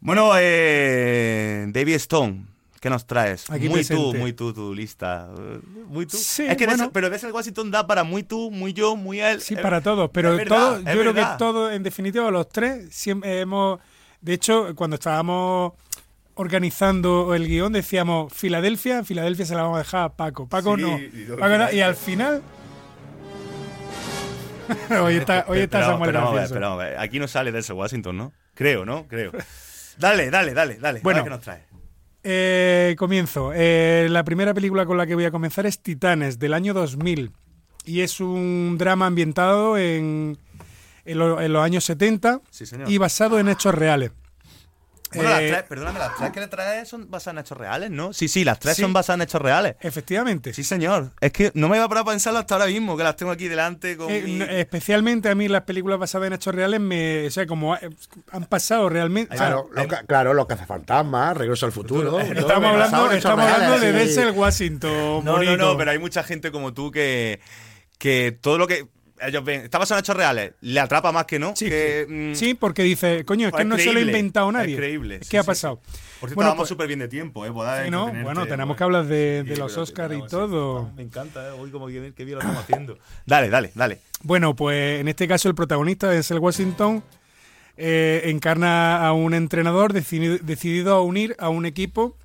Bueno, eh, David Stone, ¿qué nos traes? Aquí muy tú, muy tú, tu lista. eh, Muy tú. Sí, es que bueno. Denzel- pero Denzel Washington da para muy tú, muy yo, muy él. Sí, para todos, pero verdad, todo, yo creo que verdad. todo, en definitiva, los tres siempre hemos. De hecho, cuando estábamos organizando el guion, decíamos Filadelfia, Filadelfia se la vamos a dejar a Paco. Paco Sí, no. y Paco no, y al final. hoy está, hoy está Pero- Samuel pero ver, pero. Aquí no sale Denzel Washington, ¿no? Creo, ¿no? Creo. Dale, dale, dale, dale. Bueno. ¿qué nos traes? Eh, comienzo. Eh, la primera película con la que voy a comenzar es Titanes, del año 2000. Y es un drama ambientado en, en, lo- en los años 70 Sí, señor. y basado en hechos reales. Bueno, las Eh, tres, perdóname, las tres que le traes son basadas en hechos reales, ¿no? Sí, sí, las tres Sí. son basadas en hechos reales. Efectivamente. Sí, señor. Es que no me iba a parar a pensarlo hasta ahora mismo, que las tengo aquí delante con Eh, mi- especialmente a mí las películas basadas en hechos reales me, o sea, como eh, han pasado realmente. o sea, Claro, lo, ca- claro, los cazafantasmas, Regreso al futuro. estamos hablando, estamos hablando de. Denzel Washington. No, bonito. no, no, pero hay mucha gente como tú que, que todo lo que ellos ven está basado en hechos reales, le atrapa más que no. Sí, que, mm, sí, porque dice, coño, es que es no se lo ha inventado es nadie. creíble, ¿Qué sí, ha pasado? Por cierto, Bueno, vamos pues- súper bien de tiempo, ¿eh? Bueno, tenemos que hablar de, los Oscars y todo. Me encanta, ¿eh? Hoy como bien, qué bien lo estamos haciendo. Dale, dale, dale. Bueno, pues en este caso el protagonista, Denzel Washington, eh, encarna a un entrenador decidi- decidido a unir a un equipo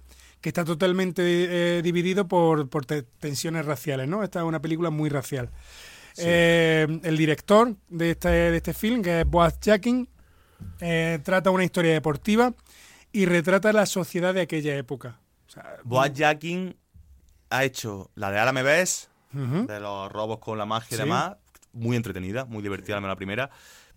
que está totalmente eh, dividido por, por te- tensiones raciales, ¿no? Esta es una película muy racial. Eh, el director de este, de este film, que es Boaz Jackin, eh, trata una historia deportiva y retrata la sociedad de aquella época. O sea, Boaz Jackin ha hecho la de Ahora me ves, ujú. de los robos con la magia y Sí. demás. Muy entretenida, muy divertida la primera.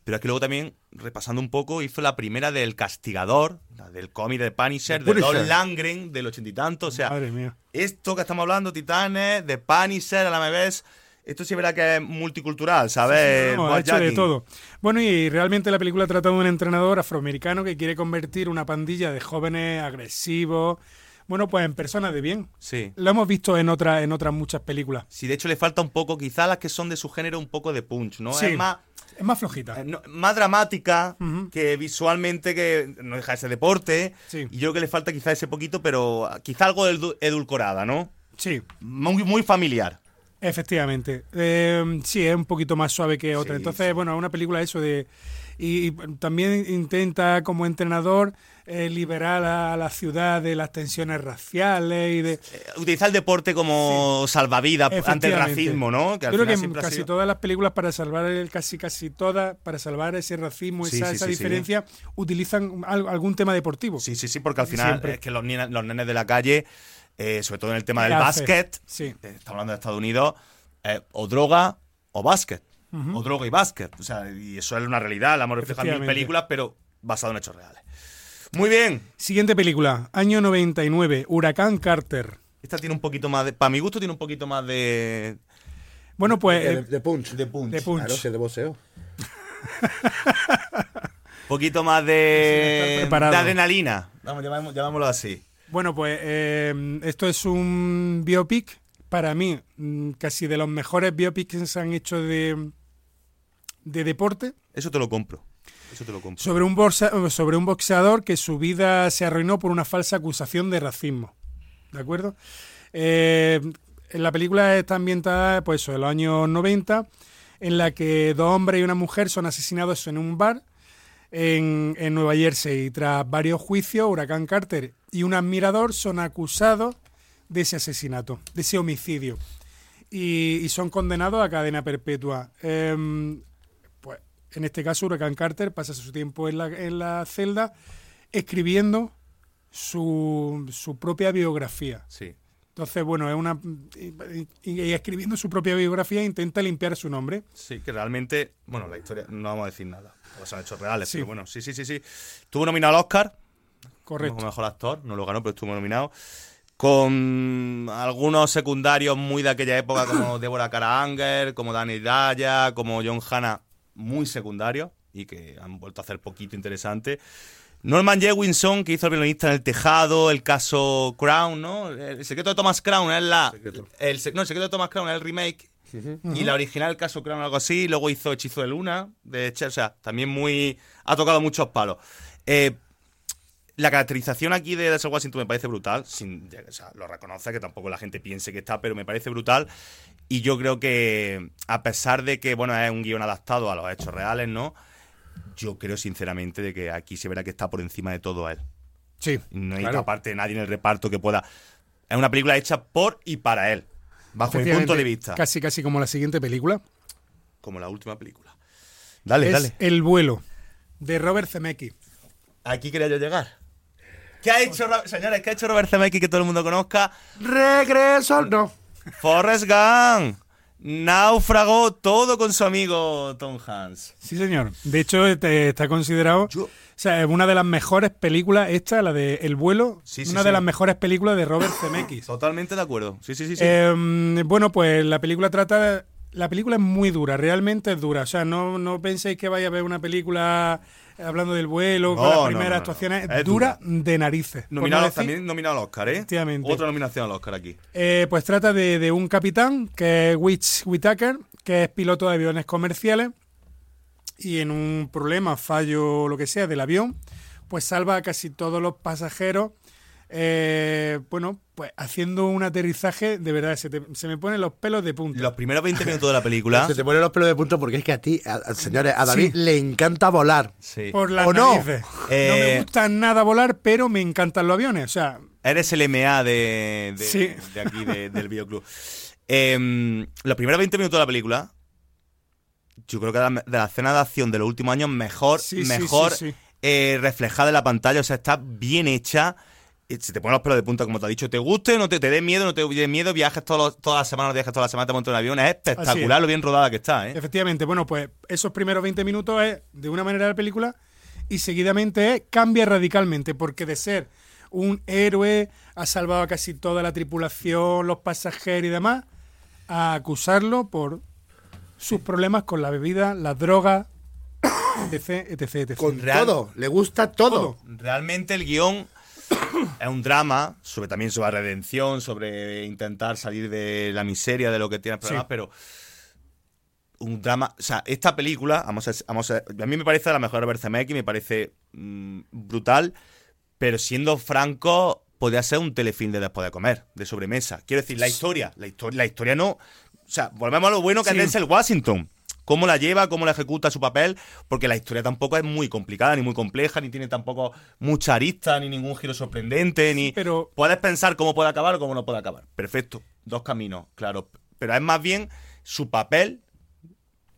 Pero es que luego también, repasando un poco, hizo la primera del Castigador, la del cómic de Punisher, de. Don Langren, del ochenta y tanto. O sea, Madre mía. esto que estamos hablando, Titanes, de Punisher, a la esto sí verá que es multicultural, ¿sabes? No, ha Boaz hecho de todo. Bueno, y realmente la película trata de un entrenador afroamericano que quiere convertir una pandilla de jóvenes agresivos, bueno, pues en personas de bien. Sí. Lo hemos visto en otras en otras muchas películas. Sí, de hecho le falta un poco, quizás las que son de su género, un poco de punch, ¿no? Sí. Es más, Es más flojita. eh, no- más dramática Ujú. que visualmente, que no deja ese deporte. Sí. Y yo creo que le falta quizás ese poquito, pero quizá algo edu- edulcorada, ¿no? Sí, Muy, muy familiar. Efectivamente. Eh, sí, es un poquito más suave que otra. Sí, Entonces, bueno, es una película eso de... Y, y también intenta como entrenador eh, liberar a la ciudad de las tensiones raciales y de... Eh, Utilizar el deporte como salvavidas ante el racismo, ¿no? Que al Yo creo final que casi sido- todas las películas para salvar el casi casi todas para salvar ese racismo esa, esa diferencia utilizan al- algún tema deportivo Sí, sí, sí, porque al final Siempre. es que los, los nenes de la calle, eh, sobre todo en el tema ¿Qué del hace? básquet, Sí. eh, estamos hablando de Estados Unidos, eh, o droga o básquet. O droga y básquet. O sea, y eso es una realidad, la hemos reflejado en mil películas, pero basado en hechos reales. Muy bien. Siguiente película, año 99, Huracán Carter. Esta tiene un poquito más de. Para mi gusto, tiene un poquito más de. Bueno, pues de, de punch. De punch. de punch. Claro, sí, de boxeo. Un poquito más de. de adrenalina. Vamos, llamámoslo así. Bueno, pues eh, esto es un biopic, para mí, mm, casi de los mejores biopics que se han hecho de, de deporte, Eso te lo compro. Eso te lo compro. sobre un, sobre un boxeador que su vida se arruinó por una falsa acusación de racismo. ¿De acuerdo? Eh, en la película está ambientada pues, en los años 90, en la que dos hombres y una mujer son asesinados en un bar en, en Nueva Jersey. Tras varios juicios, Huracán Carter y un admirador son acusados de ese asesinato, de ese homicidio. Y, y son condenados a cadena perpetua. Em, pues en este caso, Huracán Carter pasa su tiempo en la, en la celda escribiendo su, su propia biografía. Sí. Entonces, bueno, es una. Y, escribiendo su propia biografía intenta limpiar su nombre. Sí, que realmente. Bueno, la historia. No vamos a decir nada. Son hechos reales. Sí. Pero bueno, sí, sí, sí, sí. Estuvo nominado al Oscar. Correcto. Como mejor actor. No lo ganó, pero estuvo nominado. Con algunos secundarios muy de aquella época, como Deborah Karanger, como Danny Daya, como John Hanna, muy secundarios y que han vuelto a hacer poquito interesante. Norman Jewinson, que hizo el violinista en el tejado, el caso Crown, ¿no? El secreto de Thomas Crown es la. El, sec- no, el secreto de Thomas Crown es el remake. Y la original, el caso Crown, algo así. Luego hizo Hechizo de Luna, de Cher. O sea, también muy. Ha tocado muchos palos. Eh, la caracterización aquí de Denzel Washington me parece brutal. Sin, o sea, lo reconoce, que tampoco la gente piense que está, pero me parece brutal. Y yo creo que, a pesar de que, bueno, es un guion adaptado a los hechos reales, ¿no? Yo creo sinceramente de que aquí se verá que está por encima de todo él. Sí. No hay Claro. aparte de nadie en el reparto que pueda. Es una película hecha por y para él. Bajo mi punto de vista. Casi, casi como la siguiente película. Como la última película. Dale, es dale. El vuelo, de Robert Zemeckis. Aquí quería yo llegar. ¿Qué ha hecho, señores? ¿Qué ha hecho Robert Zemeckis que todo el mundo conozca? Regreso. No. Forrest Gump. Náufrago, todo con su amigo Tom Hanks. Sí, señor. De hecho, este, está considerado. Yo- O sea, es una de las mejores películas, esta, la de El vuelo, Sí, sí, una sí. de las mejores películas de Robert Zemeckis. Totalmente de acuerdo. Sí, sí, sí. sí. Eh, bueno, pues la película trata. La película es muy dura, realmente es dura. O sea, no, no penséis que vaya a ver una película hablando del vuelo, con No, las no, primeras no, actuaciones. Es dura, de narices. nominado, también nominado al Oscar, ¿eh? Efectivamente. Otra nominación al Oscar aquí. Eh, pues trata de, de un capitán, que es Witch Whitaker, que es piloto de aviones comerciales, y en un problema, fallo lo que sea del avión, pues salva a casi todos los pasajeros. Eh, bueno, pues haciendo un aterrizaje, de verdad, se, te- se me ponen los pelos de punta. Los primeros 20 minutos de la película. Se te ponen los pelos de punto porque es que a ti, a- a- señores, a David Sí. le encanta volar. Sí. Por las ¿O no? narices. No Eh, me gusta nada volar, pero me encantan los aviones. O sea, Eres el MA de, de, Sí. de aquí, de- del videoclub. Em, los primeros 20 minutos de la película, yo creo que de la, de la escena de acción de los últimos años, mejor, Sí, sí, mejor sí, sí. eh, reflejada en la pantalla. O sea, está bien hecha. Se te ponen los pelos de punta, como te ha dicho. Te guste, no te, te dé miedo, no te dé miedo, viajes todas las semanas, no viajes todas las semanas, te montas en un avión. Es espectacular es. lo bien rodada que está, ¿eh? Efectivamente, bueno, pues esos primeros 20 minutos es de una manera la película y seguidamente es, cambia radicalmente, porque de ser un héroe, ha salvado a casi toda la tripulación, los pasajeros y demás, a acusarlo por sus problemas con la bebida, las drogas, etc, etc, etc. Con Real- todo, le gusta todo. Realmente el guion es un drama, sobre también sobre la redención, sobre intentar salir de la miseria de lo que tiene problemas, Sí. pero un drama, o sea, esta película, vamos a, vamos a, a mí me parece la mejor Zemeckis, me parece mm, brutal, pero siendo franco, podría ser un telefilm de después de comer, de sobremesa. Quiero decir, la historia, la historia, la historia no, o sea, volvemos a lo bueno que Sí. es Denzel Washington. Cómo la lleva, cómo la ejecuta su papel, porque la historia tampoco es muy complicada, ni muy compleja, ni tiene tampoco mucha arista, ni ningún giro sorprendente, ni... pero- Puedes pensar cómo puede acabar o cómo no puede acabar. Perfecto. Dos caminos, claro. Pero es más bien su papel,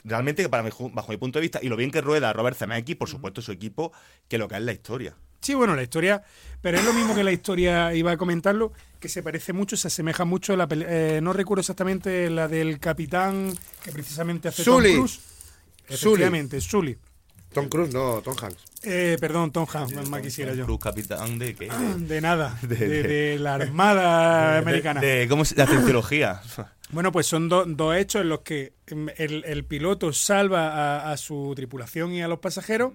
realmente, que para mi, bajo mi punto de vista, y lo bien que rueda Robert Zemeckis, por supuesto su equipo, que lo que es la historia. Sí, bueno, la historia, pero es lo mismo que la historia, iba a comentarlo, que se parece mucho, se asemeja mucho a la eh, no recuerdo exactamente la del capitán que precisamente hace Sully. Tom Cruise. Sully. Efectivamente, Sully. Tom Cruise, no, Tom Hanks. Eh, perdón, Tom Hanks, más quisiera yo. Cruz capitán de qué? De nada, De- de, de- de la Armada Americana. De, de- ¿Cómo La cienciología. Bueno, pues son do- dos hechos en los que em, el, el piloto salva a, a su tripulación y a los pasajeros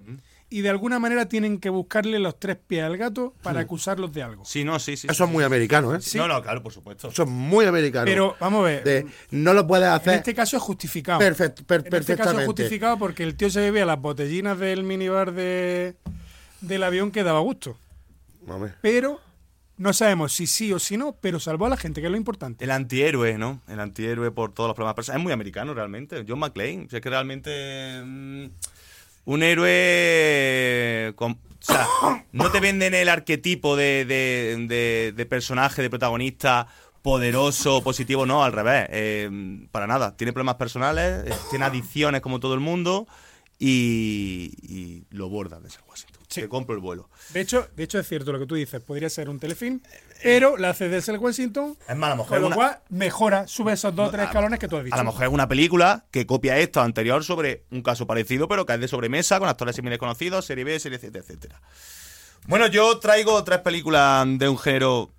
y de alguna manera tienen que buscarle los tres pies al gato para acusarlos de algo. Sí, no, sí, sí. Eso es muy americano, ¿eh? No, no, claro, por supuesto. Eso es muy americano. Pero vamos a ver, De, no lo puedes en hacer este caso es justificado. perfect- per- En este caso es justificado porque el tío se bebía las botellinas del minibar de, del avión que daba gusto. Hombre. Pero no sabemos si sí o si no, pero salvó a la gente, que es lo importante. El antihéroe, ¿no? El antihéroe por todos los problemas. Es muy americano realmente. John McClane. O sea, es que realmente. mm, un héroe. con- o sea, no te venden el arquetipo de, de- de- de personaje, de protagonista poderoso, positivo, no, al revés. Eh, para nada. Tiene problemas personales, eh, tiene adicciones como todo el mundo y, lo borda desde Washington. Sí. Te compro el vuelo. De hecho, de hecho es cierto lo que tú dices, podría ser un telefilm, pero la hace desde el Washington, Es más, a lo mejor con lo una- cual mejora, sube esos dos o tres escalones que tú has dicho. A lo mejor es una película que copia esto anterior sobre un caso parecido, pero que es de sobremesa, con actores similares conocidos, serie B, serie C, etcétera. Bueno, yo traigo tres películas de un género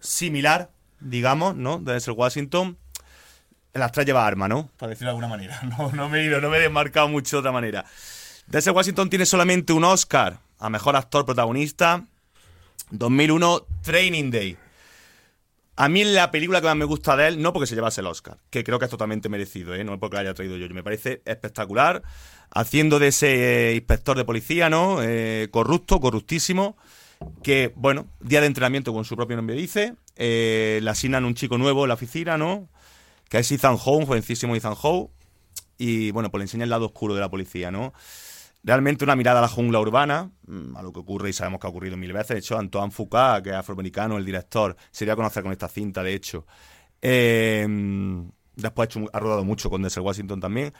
similar, digamos, ¿no? De Denzel Washington. Las tres lleva arma, ¿no? Para decirlo de alguna manera. No, no me he ido, no me he desmarcado mucho de otra manera. Denzel Washington tiene solamente un Oscar a Mejor Actor Protagonista. 2001, Training Day. A mí la película que más me gusta de él, no porque se llevase el Oscar, que creo que es totalmente merecido, ¿eh? no porque lo haya traído yo. Me parece espectacular, haciendo de ese eh, inspector de policía, ¿no? Eh, corrupto, corruptísimo, que, bueno, día de entrenamiento, con su propio nombre dice, eh, le asignan un chico nuevo en la oficina, ¿no? Que es Ethan Howe, jovencísimo Ethan Howe, y, bueno, pues le enseña el lado oscuro de la policía, ¿no? Realmente una mirada a la jungla urbana, mm, a lo que ocurre y sabemos que ha ocurrido mil veces. De hecho, Antoine Foucault, que es afroamericano, el director, se dio a conocer con esta cinta, de hecho. Eh, después ha, hecho- ha rodado mucho con Denzel Washington también.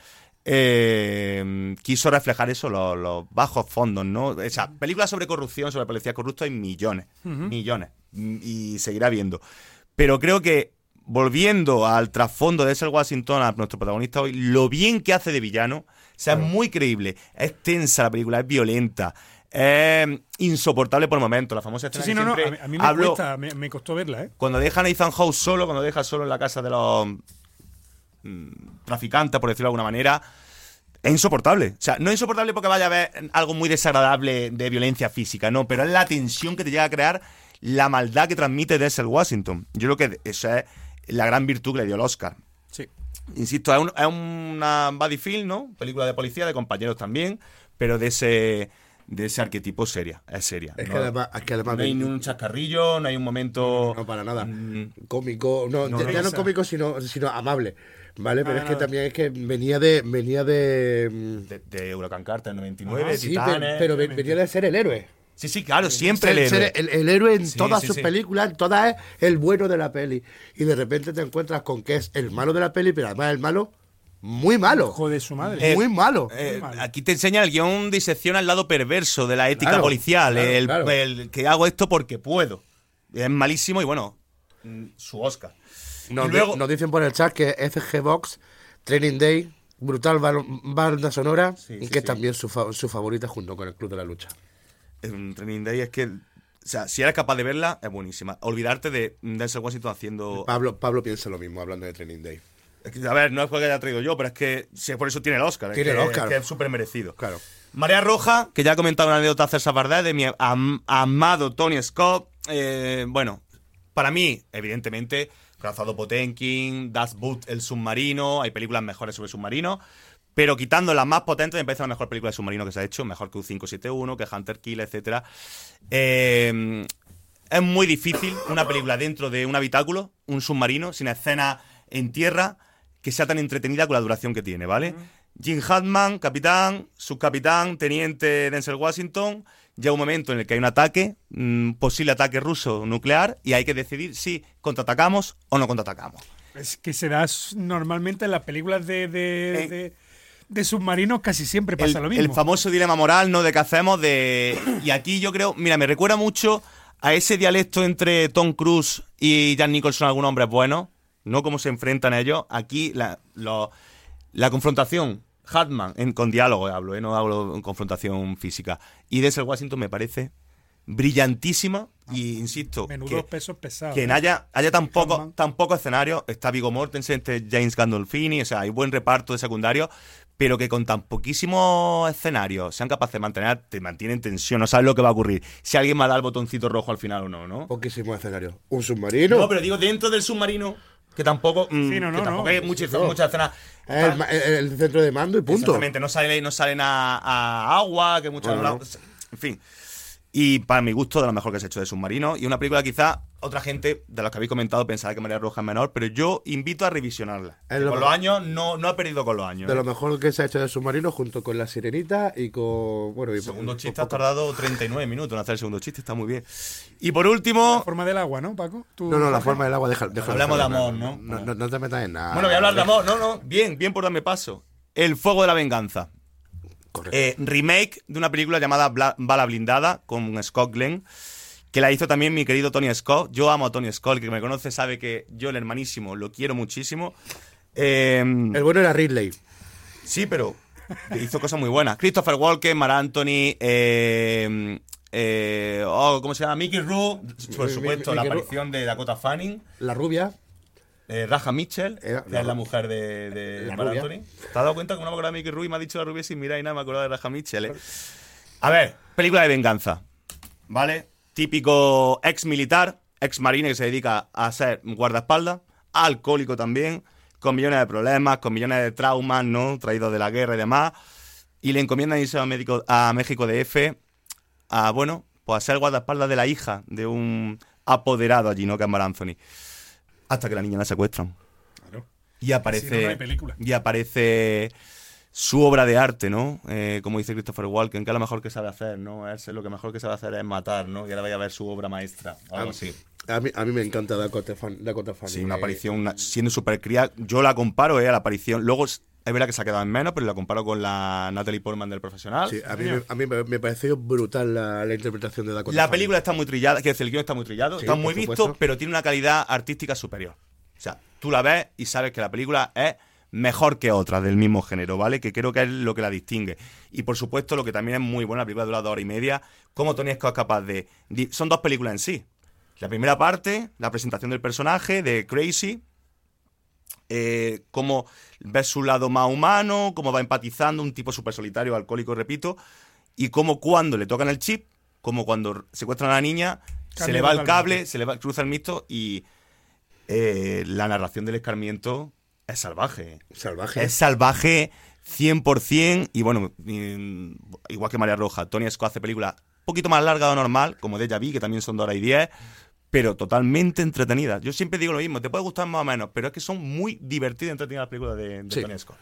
Eh, quiso reflejar eso, los, los bajos fondos, ¿no? O sea, películas sobre corrupción, sobre policía corrupta hay millones, millones, y seguirá viendo. Pero creo que, volviendo al trasfondo de Denzel Washington, a nuestro protagonista hoy, lo bien que hace de villano, o sea, es muy creíble, es tensa la película, es violenta, es insoportable por momentos, la famosa Sí, escena sí, que no, no, a mí, me, hablo- cuesta, me, me costó verla, ¿eh? cuando dejan a Ethan Howe solo, cuando deja solo en la casa de los mm, traficantes, por decirlo de alguna manera, es insoportable. O sea, no es insoportable porque vaya a haber algo muy desagradable de violencia física, no, pero es la tensión que te llega a crear la maldad que transmite Denzel Washington. Yo creo que esa es la gran virtud que le dio el Oscar. Insisto, es, un- es una body film, ¿no? Película de policía, de compañeros también, pero de ese de ese arquetipo seria, es seria. Es ¿no? que además, es que además no hay ni un chascarrillo, no hay un momento... no para nada. Mm. Cómico, no, No, ya no, ya no cómico, sino, sino amable. ¿Vale? Pero es que también es que venía de. Venía de. mm, de, de Huracán Carter 99, Ah, sí, Titanes. pero, pero ven- venía de ser el héroe. Sí, sí, claro, siempre el Ser- ser héroe. el, el héroe en Sí, todas sí, sus sí. películas, en todas es el bueno de la peli. Y de repente te encuentras con que es el malo de la peli, pero además el malo muy malo. Hijo de su madre. muy malo. Eh, mal. aquí te enseña el guion disecciona el lado perverso de la ética Claro, policial, claro, el, claro. el que hago esto porque puedo. Es malísimo y bueno, mm, su Oscar. Nos, y luego, di- nos dicen por el chat que FG Box, Training Day, brutal banda sonora Sí, y sí, que sí. también su, fa- su favorita junto con el Club de la Lucha. En Training Day es que, o sea, si eres capaz de verla, es buenísima. Olvidarte de Denzel Washington haciendo... Pablo, Pablo piensa lo mismo hablando de Training Day. Es que, a ver, no es porque haya traído yo, pero es que sí, por eso tiene el Oscar. es Tiene el que- Oscar. es que es súper merecido. Claro. Marea Roja, que ya ha comentado una anécdota César Bardés de mi am- amado Tony Scott. Eh, bueno, para mí, evidentemente, Cazado Potenkin, Das Boot, El Submarino, hay películas mejores sobre submarinos. Pero quitando las más potentes, me parece la mejor película de submarino que se ha hecho, mejor que U571, que Hunter Kill, etc. es muy difícil una película dentro de un habitáculo, un submarino, sin escena en tierra, que sea tan entretenida con la duración que tiene, ¿vale? Jim Hartman, capitán, subcapitán, teniente Denzel Washington. Llega un momento en el que hay un ataque, mm, posible ataque ruso nuclear, y hay que decidir si contraatacamos o no contraatacamos. Es que se da normalmente en las películas de, de, Eh. de- de submarinos casi siempre pasa el, lo mismo. el famoso dilema moral, ¿no? De que hacemos de... Y aquí yo creo, mira, me recuerda mucho a ese dialecto entre Tom Cruise y Jan Nicholson, algunos hombres buenos, no cómo se enfrentan ellos. Aquí la, lo- la confrontación Hartman, en- con diálogo hablo, ¿eh? no hablo en confrontación física. Y Denzel Washington me parece brillantísima y insisto Menudos que, pesos pesados. que en haya, haya tan poco, tan poco escenario, está Vigo Mortensen, este James Gandolfini, o sea, hay buen reparto de secundarios, pero que con tan poquísimos escenarios sean capaces de mantener, te mantienen tensión, no sabes lo que va a ocurrir. Si alguien me da el botoncito rojo al final o no, ¿no? Poquísimo escenario. Un submarino. No, pero digo dentro del submarino, que tampoco, mm, Sí, no, no, que tampoco no. hay muchas, No. muchas escenas. el, ma- el- el centro de mando y punto. Exactamente, no salen, no salen a, a agua, que muchas Bueno. En fin. Y para mi gusto, de lo mejor que se ha hecho de submarino. Y una película, quizá, otra gente de los que habéis comentado pensará que María Roja es menor, pero yo invito a revisionarla. Lo con los años no, no ha perdido con los años. De ¿eh? lo mejor que se ha hecho de submarino junto con la sirenita y con. Bueno, y El segundo y- chiste y- ha tardado 39 minutos en hacer el segundo chiste, está muy bien. Y por último, La forma del agua, ¿no, Paco? Tú, No, no, la forma del agua, deja, déjalo, Hablamos de amor, ¿no? No, no, no te metas en nada. bueno, voy a hablar de amor, no, no, bien, bien por darme paso. El fuego de la venganza. Eh, remake de una película llamada Bla- Bala Blindada con Scott Glenn, que la hizo también mi querido Tony Scott. Yo amo a Tony Scott, el que me conoce sabe que yo, el hermanísimo, lo quiero muchísimo. Eh, El bueno era Ridley. sí, pero hizo cosas muy buenas. Christopher Walken, Mar Anthony, eh, eh, oh, ¿cómo se llama? Mickey Rourke, por supuesto, la aparición de Dakota Fanning. La rubia. Eh, Raja Mitchell, Era- que la- es la mujer de, de la. Anthony. ¿Te has dado cuenta que no me acordaba de Mickey y me ha dicho la rubia sin mirar y nada me acordaba de Raja Mitchell? eh? A ver, película de venganza, ¿vale? Típico ex militar, ex marine que se dedica a ser guardaespaldas, alcohólico también, con millones de problemas, con millones de traumas, ¿no? Traídos de la guerra y demás. Y le encomiendan irse a, México, a México de F a, bueno, pues a ser guardaespaldas de la hija de un apoderado allí, ¿no? Que es Mar Anthony. Hasta que la niña la secuestran. Y aparece. Si no, no hay película. Y aparece su obra de arte, ¿no? Eh, como dice Christopher Walken, que es lo mejor que sabe hacer, ¿no? Es lo que mejor que sabe hacer es matar, ¿no? Y ahora vaya a ver su obra maestra. Algo así. A mí, a mí me encanta Dakota, Fan, Dakota Fanning. Sí, una aparición, una- siendo súper cría. Yo la comparo, ¿eh? A la aparición. Luego es verdad que se ha quedado en menos, pero la comparo con la Natalie Portman del profesional. Sí, a mí, me, a mí me, me pareció brutal la, la interpretación de Dakota La Fanning. película está muy trillada, que el guion está muy trillado, Sí, está muy visto, supuesto. pero tiene una calidad artística superior. O sea, tú la ves y sabes que la película es mejor que otras del mismo género, ¿vale? Que creo que es lo que la distingue. Y por supuesto, lo que también es muy buena, la película dura dos horas y media, cómo Tony Scott es capaz de... Son dos películas en sí. La primera parte, la presentación del personaje, de Crazy, eh, cómo ves su lado más humano, cómo va empatizando, un tipo súper solitario, alcohólico, repito, y cómo cuando le tocan el chip, como cuando secuestran a la niña, se le va el cable, se le va, cruza el mixto y eh, la narración del escarmiento es salvaje. Salvaje. Es salvaje 100% y bueno, igual que María Roja, Tony Scott hace películas un poquito más largas de lo normal, como Deja Vu, que también son de hora y 10, pero totalmente entretenidas. Yo siempre digo lo mismo, te puede gustar más o menos, pero es que son muy divertidas y entretenidas las películas de, de Sí. Tony Scott.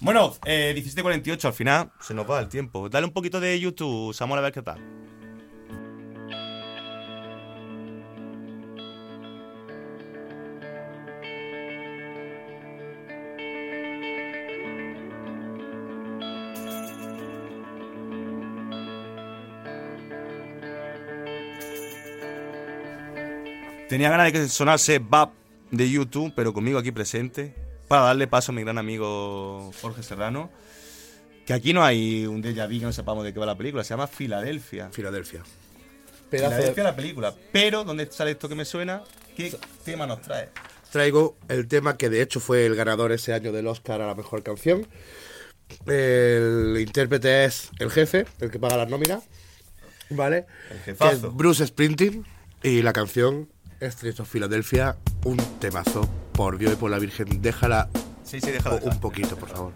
Bueno, eh, 17.48, al final se nos va el tiempo. Dale un poquito de YouTube, Samuel, a ver qué tal. Tenía ganas de que sonase Bab de YouTube, pero conmigo aquí presente, para darle paso a mi gran amigo Jorge Serrano. Que aquí no hay un déjà vu que no sepamos de qué va la película, se llama Filadelfia. Filadelfia. Pedazo de- Filadelfia la película. Pero, ¿dónde sale esto que me suena? ¿Qué tema nos trae? Traigo el tema que de hecho fue el ganador ese año del Oscar a la mejor canción. El intérprete es el jefe, el que paga las nóminas. ¿Vale? El Que es jefazo. Bruce Springsteen. Y la canción Streets of Philadelphia. Un temazo. Por Dios y por la Virgen. Déjala Sí, sí, déjalo. un poquito, por favor.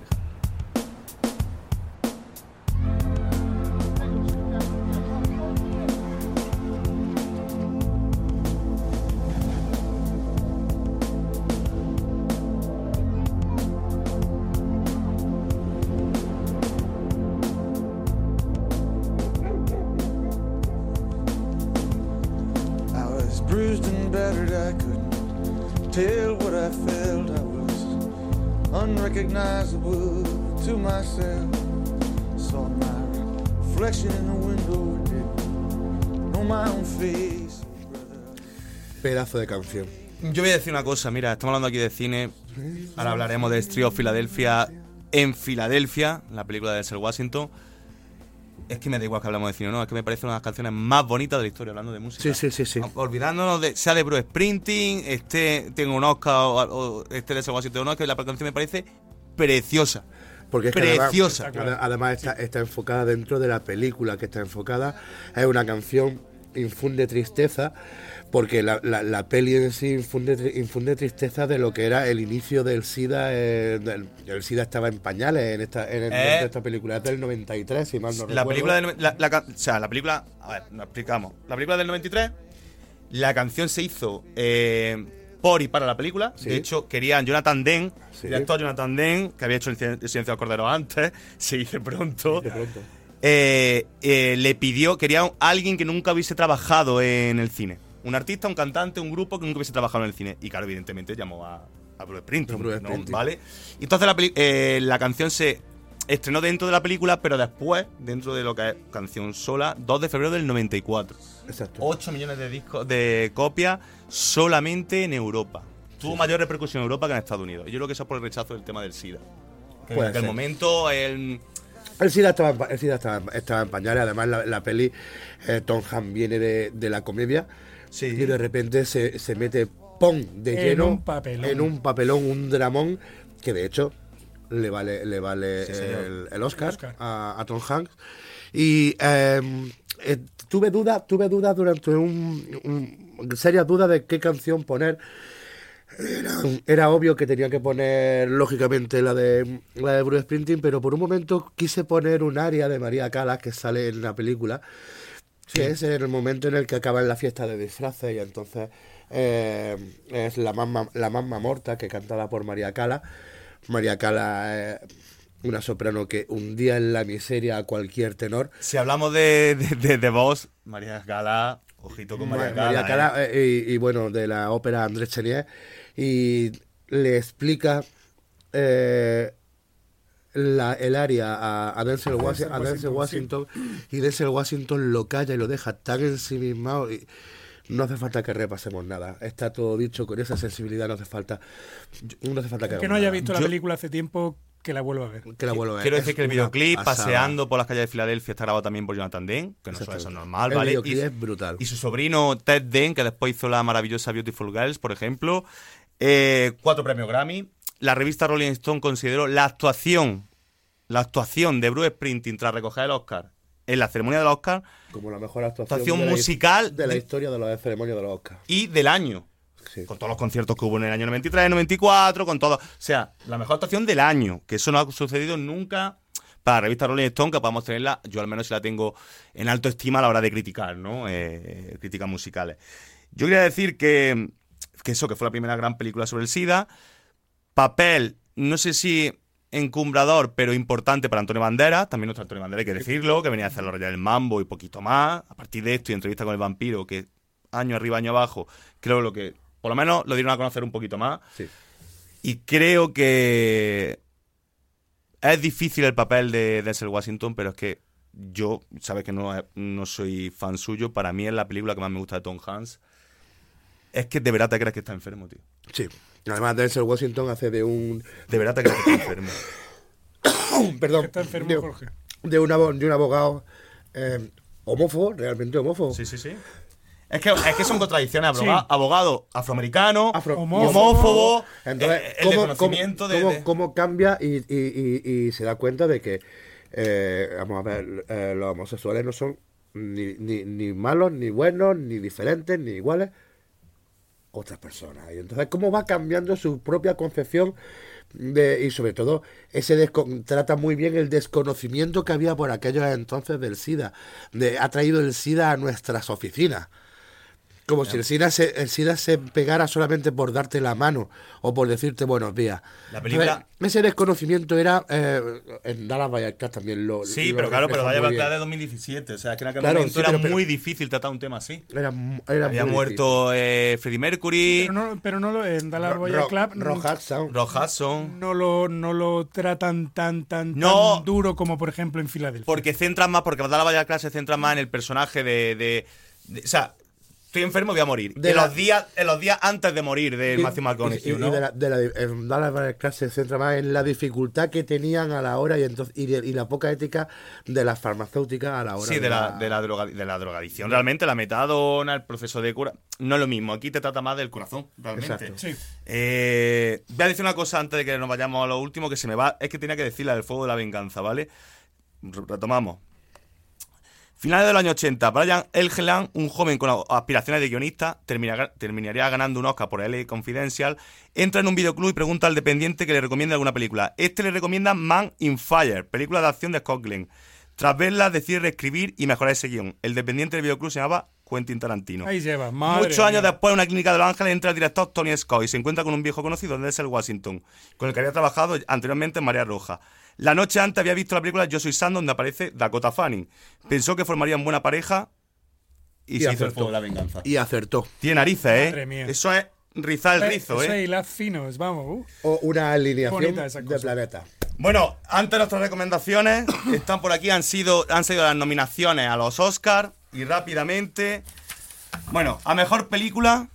Pedazo de canción. Yo voy a decir una cosa, mira, estamos hablando aquí de cine, ahora hablaremos de Street of Philadelphia. en Filadelfia, la película de Denzel Washington. Es que me da igual que hablamos de cine, ¿no? Es que me parece una de las canciones más bonitas de la historia, hablando de música. Sí, sí, sí, sí. Olvidándonos de, sea de Bruce Sprinting, este tengo un Oscar o, o este de Washington un Oscar, la canción me parece preciosa. Porque es que además- preciosa. ade- Además, está, está enfocada dentro de la película que está enfocada. Es una canción infunde tristeza, porque la, la- la peli en sí infunde, infunde tristeza de lo que era el inicio del SIDA. eh, del- el SIDA estaba en pañales en esta, en, Eh. esta película. Es del 93, si mal no la recuerdo. película del, la, la o sea, la película, a ver, nos explicamos. La película del 93, la canción se hizo eh, por y para la película. Sí. De hecho, querían Jonathan Sí. el actor Jonathan Demme, que había hecho el, Silencio del Cordero antes, se dice pronto. Eh, eh, le pidió, quería a alguien que nunca hubiese trabajado en el cine. Un artista, un cantante, un grupo que nunca hubiese trabajado en el cine. Y claro, evidentemente llamó a, a Bruce Springsteen, Bruce ¿no? Springsteen. ¿vale? Y entonces la, eh, la canción se estrenó dentro de la película, pero después, dentro de lo que es canción sola, 2 de febrero del 94. Exacto. 8 millones de discos de copias solamente en Europa. Tuvo mayor repercusión en Europa que en Estados Unidos. Yo creo que eso es por el rechazo del tema del SIDA. Que en aquel momento el, El SIDA estaba el SIDA estaba, estaba en pañales. Además, la, la peli, eh, Tom Hanks viene de, de la comedia. Sí. Y de repente se, se mete ¡pum! de En lleno un papelón. en un papelón, un dramón que de hecho le vale, le vale Sí, el, el Oscar, Oscar. A, a Tom Hanks. Y eh, eh, tuve dudas, tuve dudas durante un, un- serias dudas de qué canción poner. Era, era obvio que tenía que poner, lógicamente, la de, la de Bruce Springsteen, pero por un momento quise poner un aria de María Calas que sale en la película, que es el momento en el que acaba en la fiesta de disfraces y entonces eh, es la mamma, la mamma morta que cantada por María Cala. María Cala es una soprano que hundía en la miseria a cualquier tenor. Si hablamos de, de, de, de voz, María Gala, ojito con María Ma- Gala. María ¿eh? Cala, eh, y, y, bueno, de la ópera Andrés Chenier, y le explica eh, la, el área a, a Denzel, Washington, a Denzel Washington, y Denzel Washington lo calla y lo deja tan ensimismado y no hace falta que repasemos nada. Está todo dicho con esa sensibilidad, no hace falta no hace falta que, Que no haya nada. visto la Yo- película hace tiempo, que la vuelva a ver. que la vuelva a ver. Quiero Es decir que el videoclip, pasada. paseando por las calles de Filadelfia, está grabado también por Jonathan Demme, que no suele ser Exactamente. normal, El ¿vale? videoclip Y- es brutal. Y su sobrino Ted Demme, que después hizo la maravillosa Beautiful Girls, por ejemplo. Eh, cuatro premios Grammy. La revista Rolling Stone consideró la actuación, la actuación de Bruce Springsteen tras recoger el Oscar en la ceremonia del Oscar como la mejor actuación, actuación de la his- musical de la historia de la ceremonia de los Oscars. y del año. Sí. Con todos los conciertos que hubo en el año 93, 94, con todo. O sea, la mejor actuación del año, que eso no ha sucedido nunca para la revista Rolling Stone, que podamos tenerla, yo al menos la tengo en alto estima a la hora de criticar, ¿no? Eh, críticas musicales. Yo quería decir que, que eso, que fue la primera gran película sobre el SIDA. Papel, no sé si encumbrador, pero importante para Antonio Banderas. También nuestro Antonio Banderas, hay que decirlo, que venía a hacer los Reyes del Mambo y poquito más. A partir de esto y entrevista con el vampiro, que año arriba, año abajo, creo lo que, por lo menos, lo dieron a conocer un poquito más. Sí. Y creo que es difícil el papel de Denzel Washington, pero es que yo, sabes que no, no soy fan suyo, para mí es la película que más me gusta de Tom Hanks. Es que de verdad te crees que está enfermo, tío. Sí. Además, Denzel Washington hace de un. De verdad que está enfermo. Perdón. Que está enfermo, de, Jorge. de de un abogado eh, homófobo, realmente homófobo. Sí, sí, sí. Es que, es que son contradicciones. Abogado, Sí. abogado afroamericano, Afro- homófobo. homófobo, Entonces, eh, el ¿cómo, de, cómo- de- cómo cambia y, y- y- y se da cuenta de que, eh, vamos a ver, eh, los homosexuales no son ni, ni, ni malos, ni buenos, ni diferentes, ni iguales otras personas. Y entonces, ¿cómo va cambiando su propia concepción? De, y sobre todo, ese trata muy bien el desconocimiento que había por aquellos entonces del SIDA. De, ha traído el SIDA a nuestras oficinas. Como si el SIDA, se, el SIDA se pegara solamente por darte la mano o por decirte buenos días. La película- Entonces, ese desconocimiento era. eh, en Dallas Vallecas también lo. Sí, lo pero claro, pero vaya bien. de 2017. O sea, que en aquel Claro, momento sí, era pero- pero- muy difícil tratar un tema así. Era, era Había muy muerto eh, Freddie Mercury, Pero no, pero no lo, en Dallas Ro- Club Ro- Rock Hudson. Rock Hudson. no lo, no lo tratan tan, tan, No. tan duro como, por ejemplo, en Filadelfia. Porque centran más, porque Dallas Clase se centra más en el personaje de, de- de- O sea, estoy enfermo, voy a morir. De en, la- los días, en los días antes de morir de Matthew Y- McConaughey, y- y ¿no? de la, de la- en se centra más en la dificultad que tenían a la hora y, entonces, y, de- y la poca ética de las farmacéuticas a la hora Sí, de la, de, la droga, de la drogadicción. Realmente la metadona, el proceso de cura, no es lo mismo. Aquí te trata más del corazón, realmente. Exacto. Sí. Eh, voy a decir una cosa antes de que nos vayamos a lo último, que se me va. Es que tenía que decir la del fuego de la venganza, ¿vale? Re- Retomamos. Finales de los años 80, Brian Elgeland, un joven con aspiraciones de guionista, termina- terminaría ganando un Oscar por LA Confidential, entra en un videoclub y pregunta al dependiente que le recomiende alguna película. Este le recomienda Man in Fire, película de acción de Scott Glenn. Tras verla, decide reescribir y mejorar ese guion. El dependiente del videoclub se llamaba Quentin Tarantino. Ahí lleva, madre Muchos años mía. después, en una clínica de Los Ángeles, entra el director Tony Scott y se encuentra con un viejo conocido, Denzel Washington, con el que había trabajado anteriormente en María Roja. La noche antes había visto la película Yo soy Sam, donde aparece Dakota Fanning. Pensó que formarían buena pareja y, Y se hizo el acertó. de la venganza. Y acertó. Tiene narices, ¿eh? Madre mía. Eso es rizar el rizo, Eso ¿eh? es hilar finos, vamos. uh. O una alineación de planeta. Bueno, antes nuestras recomendaciones están por aquí, han sido han sido las nominaciones a los Oscars y rápidamente. Bueno, a mejor película.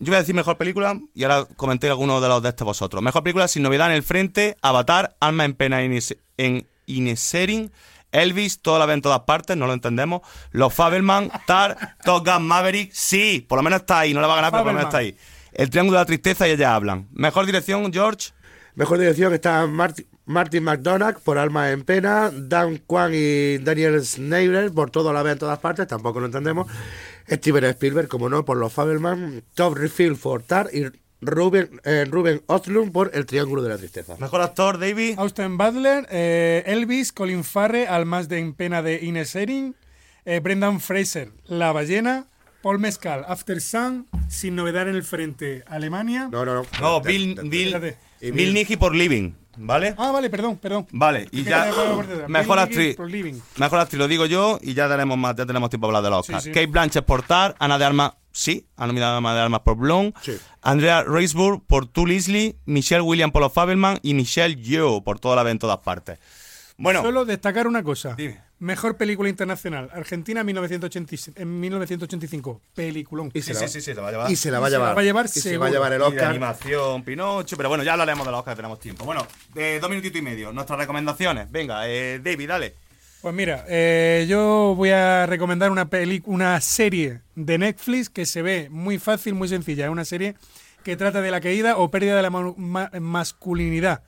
Yo voy a decir mejor película y ahora comenté algunos de los de este vosotros. Mejor película sin novedad en el frente, Avatar, Alma en pena en, Ines- en Inisherin, Elvis, toda la ven en todas partes, no lo entendemos. Los Fabelman, Tar, Top Gun Maverick, sí, por lo menos está ahí, no la va a ganar, pero por lo menos está ahí. El Triángulo de la Tristeza y ellas hablan. Mejor dirección, George. Mejor dirección está Martin, Martin McDonagh por Alma en Pena, Dan Kwan y Daniel Snyder por todo la vez en todas partes, tampoco lo entendemos. Steven Spielberg, como no, por Los Fabelman, Top Refill por Tar y Ruben, eh, Ruben Östlund por El Triángulo de la Tristeza. Mejor actor, David. Austin Butler, eh, Elvis, Colin Farrell, al más de En pena de Ines Erin, eh, Brendan Fraser, La ballena, Paul Mescal, After Sun, Sin novedad en el frente, Alemania. No, no, no. No, Bill, Bill, espérate. Bill Nighy por Living, ¿vale? Ah, vale, perdón, perdón. Vale, y ya. Mejor actriz. Mejor actriz lo digo yo y ya tenemos más, ya tenemos tiempo para hablar de los Oscars. Sí, sí. Kate Blanchett por Tar, Ana de Armas, sí, ha nominado a Ana de Armas por Blonde, Sí. Andrea Riseborough por Two Leslie, Michelle Williams por los Fabelman y Michelle Yeoh por toda la vez en todas partes. Bueno, Solo destacar una cosa. Dime. Mejor película internacional. Argentina 1980 en 1985. Peliculón. Y sí, se, la, sí, sí, sí, se la va a llevar. y se la va a Y se la llevar. va a llevar y se va a llevar el Y de Oscar. animación, Pinocho, pero bueno, ya hablaremos de los Oscars, tenemos tiempo. Bueno, dos minutitos y medio, nuestras recomendaciones. Venga, eh, David, dale. Pues mira, eh, yo voy a recomendar una, peli una serie de Netflix que se ve muy fácil, muy sencilla. Es una serie que trata de la caída o pérdida de la ma- ma- masculinidad.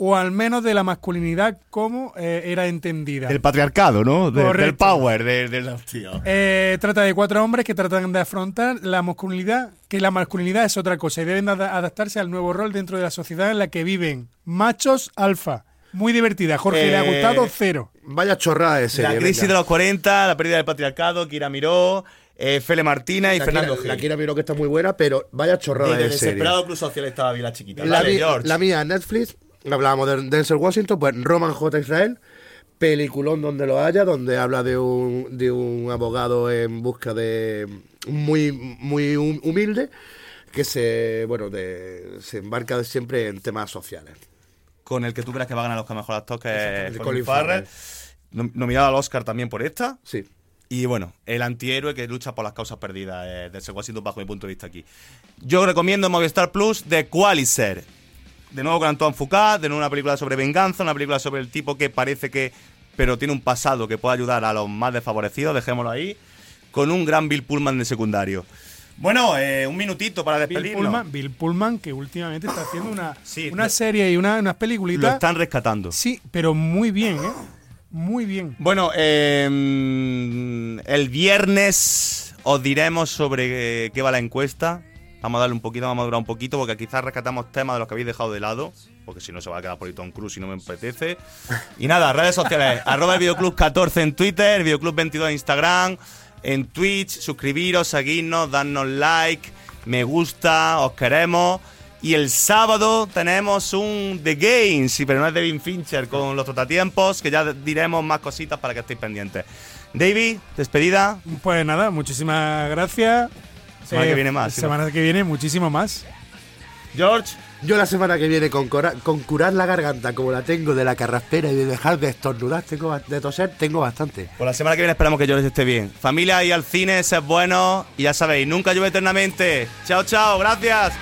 O al menos de la masculinidad como eh, era entendida. Del patriarcado, ¿no? De- del power, de, de los tíos. Eh, trata de cuatro hombres que tratan de afrontar la masculinidad, que la masculinidad es otra cosa y deben ada- adaptarse al nuevo rol dentro de la sociedad en la que viven. Machos alfa. Muy divertida. Jorge, ¿le ha Eh, gustado? Cero. Vaya chorrada de serie. la crisis venga. de los 40, la pérdida del patriarcado, Kira Miró, eh, Fele Martínez y La Fernando Kira- La Gil. Kira Miró que está muy buena, pero vaya chorrada de serie. Desesperado Club Social estaba bien la chiquita. La, Vale, mi- George. la mía Netflix, hablábamos de Denzel Washington, pues Roman J. Israel, peliculón donde lo haya, donde habla de un, de un abogado en busca de muy, muy hum- humilde que se bueno de, se embarca siempre en temas sociales. Con el que tú creas que va a ganar los que mejor actor, que es Colin Farrell. Nom- Nominado al Oscar también por esta. Sí. Y bueno, el antihéroe que lucha por las causas perdidas eh, de Washington bajo mi punto de vista aquí. Yo recomiendo en Movistar Plus The Qualizer. De nuevo con Antoine Foucault, de nuevo una película sobre venganza, una película sobre el tipo que parece que, pero tiene un pasado que puede ayudar a los más desfavorecidos, dejémoslo ahí, con un gran Bill Pullman de secundario. Bueno, eh, un minutito para Bill despedirnos. Pullman, Bill Pullman, que últimamente está haciendo una, Sí, una lo- serie y una, unas Lo peliculitas. están rescatando. Sí, pero muy bien, ¿eh? Muy bien. Bueno, eh, el viernes os diremos sobre eh, qué va la encuesta. Vamos a darle un poquito, vamos a durar un poquito, porque quizás rescatamos temas de los que habéis dejado de lado, porque si no se va a quedar por ahí Tom Cruise y no me apetece. Y nada, redes sociales, arroba el videoclub 14 en Twitter, el videoclub 22 en Instagram, en Twitch, suscribiros, seguidnos, darnos like, me gusta, os queremos. Y el sábado tenemos un The Games, sí, pero no es de Vin Fincher con los trotatiempos, que ya diremos más cositas para que estéis pendientes. David, despedida. Pues nada, muchísimas gracias. Semana que viene más. Semana que viene muchísimo más. George, Yo la semana que viene, con, curar la garganta como la tengo de la carraspera y de dejar de estornudar, tengo, de toser, tengo bastante. Pues la semana que viene esperamos que yo les esté bien. Familia y al cine, sed buenos. Y ya sabéis, nunca llueve eternamente. Chao, chao, gracias.